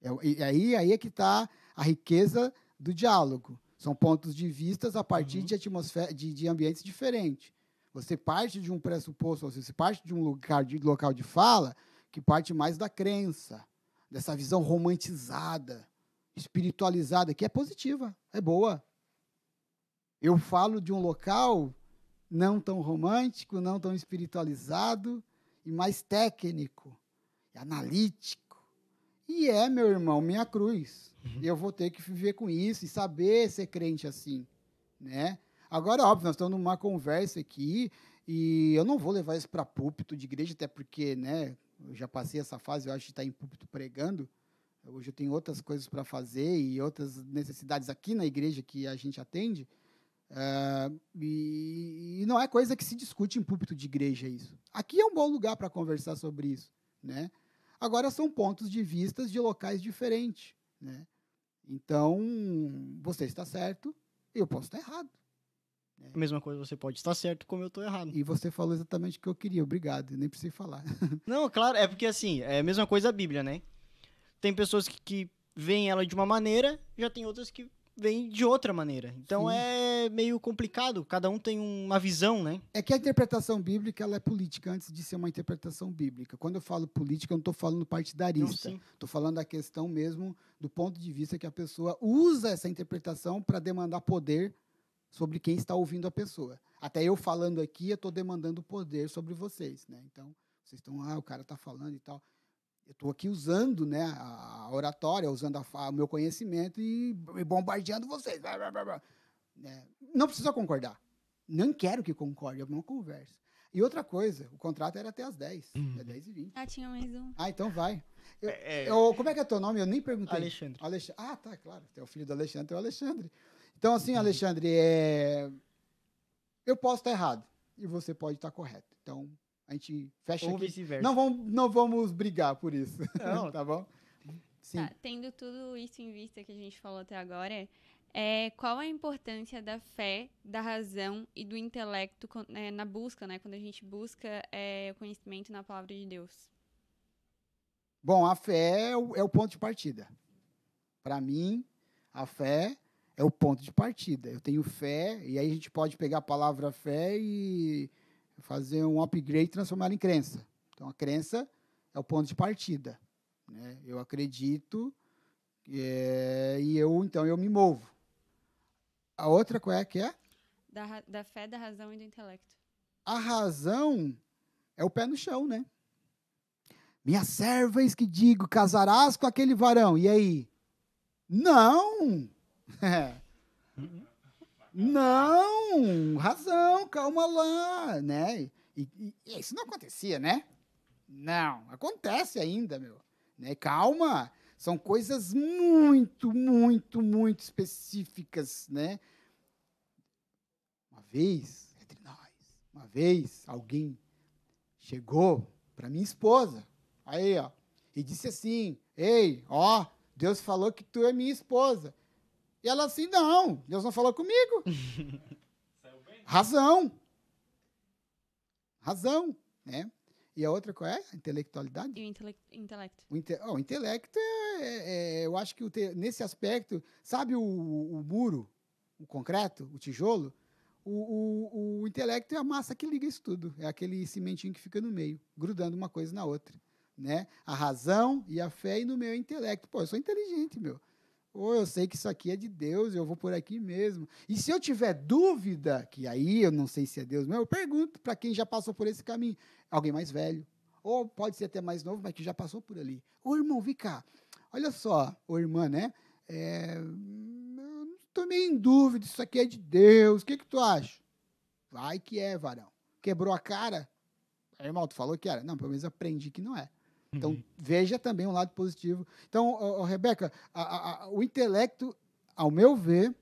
[SPEAKER 2] É e aí, aí é que está a riqueza do diálogo. São pontos de vistas a partir
[SPEAKER 4] Uhum.
[SPEAKER 2] de atmosfera, de, de ambientes diferentes. Você parte de um pressuposto, você parte de um lugar de local de fala que parte mais da crença, dessa visão romantizada, espiritualizada, que é positiva, é boa. Eu falo de um local não tão romântico, não tão espiritualizado e mais técnico, analítico. E é, meu irmão, minha cruz. Eu vou ter que viver com isso e saber ser crente assim, né? Agora, óbvio, nós estamos numa conversa aqui e eu não vou levar isso para púlpito de igreja, até porque, né, eu já passei essa fase, eu acho, de estar em púlpito pregando. Hoje eu tenho outras coisas para fazer e outras necessidades aqui na igreja que a gente atende. Ah, e, e não é coisa que se discute em púlpito de igreja isso. Aqui é um bom lugar para conversar sobre isso, né? Agora são pontos de vistas de locais diferentes, né? Então, você está certo, eu posso estar errado.
[SPEAKER 4] A mesma coisa, você pode estar certo como eu tô errado.
[SPEAKER 2] E você falou exatamente o que eu queria, obrigado, eu nem precisei falar.
[SPEAKER 4] Não, claro, é porque assim, é a mesma coisa a Bíblia, né? Tem pessoas que, que veem ela de uma maneira, já tem outras que veem de outra maneira. Então
[SPEAKER 2] Sim.
[SPEAKER 4] é meio complicado, cada um tem uma visão, né?
[SPEAKER 2] É que a interpretação bíblica ela é política antes de ser uma interpretação bíblica. Quando eu falo política, eu não estou falando partidarista. Estou falando da questão mesmo do ponto de vista que a pessoa usa essa interpretação para demandar poder sobre quem está ouvindo a pessoa. Até eu falando aqui, eu estou demandando poder sobre vocês, né? Então, vocês estão, ah, o cara está falando e tal. Eu estou aqui usando né, a a oratória, usando a fa- o meu conhecimento e b- bombardeando vocês. Blá, blá, blá, blá. Né? Não precisa concordar. Não quero que concorde, é uma conversa. E outra coisa, o contrato era até às 10. É 10 e 20.
[SPEAKER 1] Ah, tinha mais um.
[SPEAKER 2] Ah, então vai. Eu-
[SPEAKER 4] É,
[SPEAKER 2] eu- como é que é teu nome? Eu nem perguntei.
[SPEAKER 4] Alexandre.
[SPEAKER 2] Alex- Ah, tá, claro. Tem o filho do Alexandre, tem o Alexandre. Então, assim, Alexandre, é... eu posso estar errado e você pode estar correto. Então, a gente fecha
[SPEAKER 4] Ou
[SPEAKER 2] aqui.
[SPEAKER 4] vice-versa.
[SPEAKER 2] Não vamos, não vamos brigar por isso.
[SPEAKER 4] Não.
[SPEAKER 2] tá bom? Sim.
[SPEAKER 1] Tá, tendo tudo isso em vista que a gente falou até agora, é, qual a importância da fé, da razão e do intelecto é, na busca, né? Quando a gente busca é, o conhecimento na palavra de Deus.
[SPEAKER 2] Bom, a fé é o, é o ponto de partida. Para mim, a fé é o ponto de partida. Eu tenho fé, e aí a gente pode pegar a palavra fé e fazer um upgrade e transformar em crença. Então, a crença é o ponto de partida. Né? Eu acredito é, e eu, então, eu me movo. A outra qual é que é?
[SPEAKER 1] Da, da fé, da razão e do intelecto.
[SPEAKER 2] A razão é o pé no chão, né? Minha serva, eis que digo, casarás com aquele varão. E aí? Não! Não! Razão, calma lá, né? E, e- e isso não acontecia, né? Não, acontece ainda, meu. Né? Calma, são coisas muito, muito, muito específicas, né? Uma vez, entre nós, uma vez, alguém chegou para minha esposa, aí, ó, e disse assim: Ei, ó, Deus falou que tu é minha esposa. E ela assim: Não, Deus não falou comigo. Razão. Razão, né? E a outra qual é? A intelectualidade?
[SPEAKER 1] E o intele- intelecto.
[SPEAKER 2] O, inte- ó, o intelecto é, é- Eu acho que nesse aspecto, sabe o, o muro, o concreto, o tijolo? O, o- o intelecto é a massa que liga isso tudo. É aquele cimentinho que fica no meio, grudando uma coisa na outra. Né? A razão e a fé e no meu intelecto. Pô, eu sou inteligente, meu. Ou eu sei que isso aqui é de Deus, eu vou por aqui mesmo. E se eu tiver dúvida, que aí eu não sei se é Deus mesmo, eu pergunto para quem já passou por esse caminho. Alguém mais velho. Ou pode ser até mais novo, mas que já passou por ali. Ô, irmão, vem cá. Olha só, ô irmã, né? É, eu tô meio em dúvida, isso aqui é de Deus. O que, que tu acha? Vai que é, varão. Quebrou a cara? Irmão, tu falou que era? Não, pelo menos aprendi que não é. Então, veja também um lado positivo. Então, ô, ô, Rebeca, a- a- a- o intelecto, ao meu ver,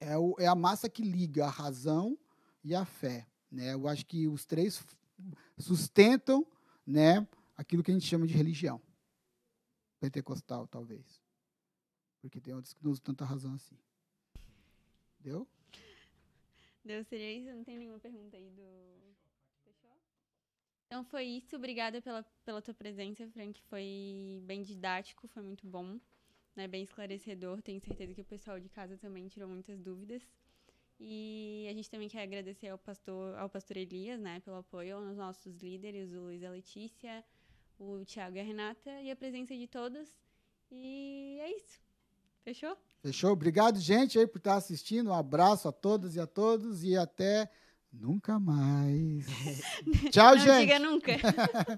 [SPEAKER 2] é, o, é a massa que liga a razão e a fé. Né? Eu acho que os três sustentam né, aquilo que a gente chama de religião. Pentecostal, talvez. Porque tem outros que não usam tanta razão assim. Deu?
[SPEAKER 1] Deu, seria isso? Não tem nenhuma pergunta aí do. Então foi isso. Obrigada pela, pela tua presença, Frank. Foi bem didático, foi muito bom. Né? Bem esclarecedor. Tenho certeza que o pessoal de casa também tirou muitas dúvidas. E a gente também quer agradecer ao pastor, ao pastor Elias, né, pelo apoio aos nossos líderes, o Luiz a Letícia, o Tiago e a Renata, e a presença de todos. E é isso. Fechou?
[SPEAKER 2] Fechou? Obrigado, gente, aí por estar assistindo. Um abraço a todas e a todos e até nunca mais. Tchau,
[SPEAKER 1] Não
[SPEAKER 2] gente.
[SPEAKER 1] diga nunca.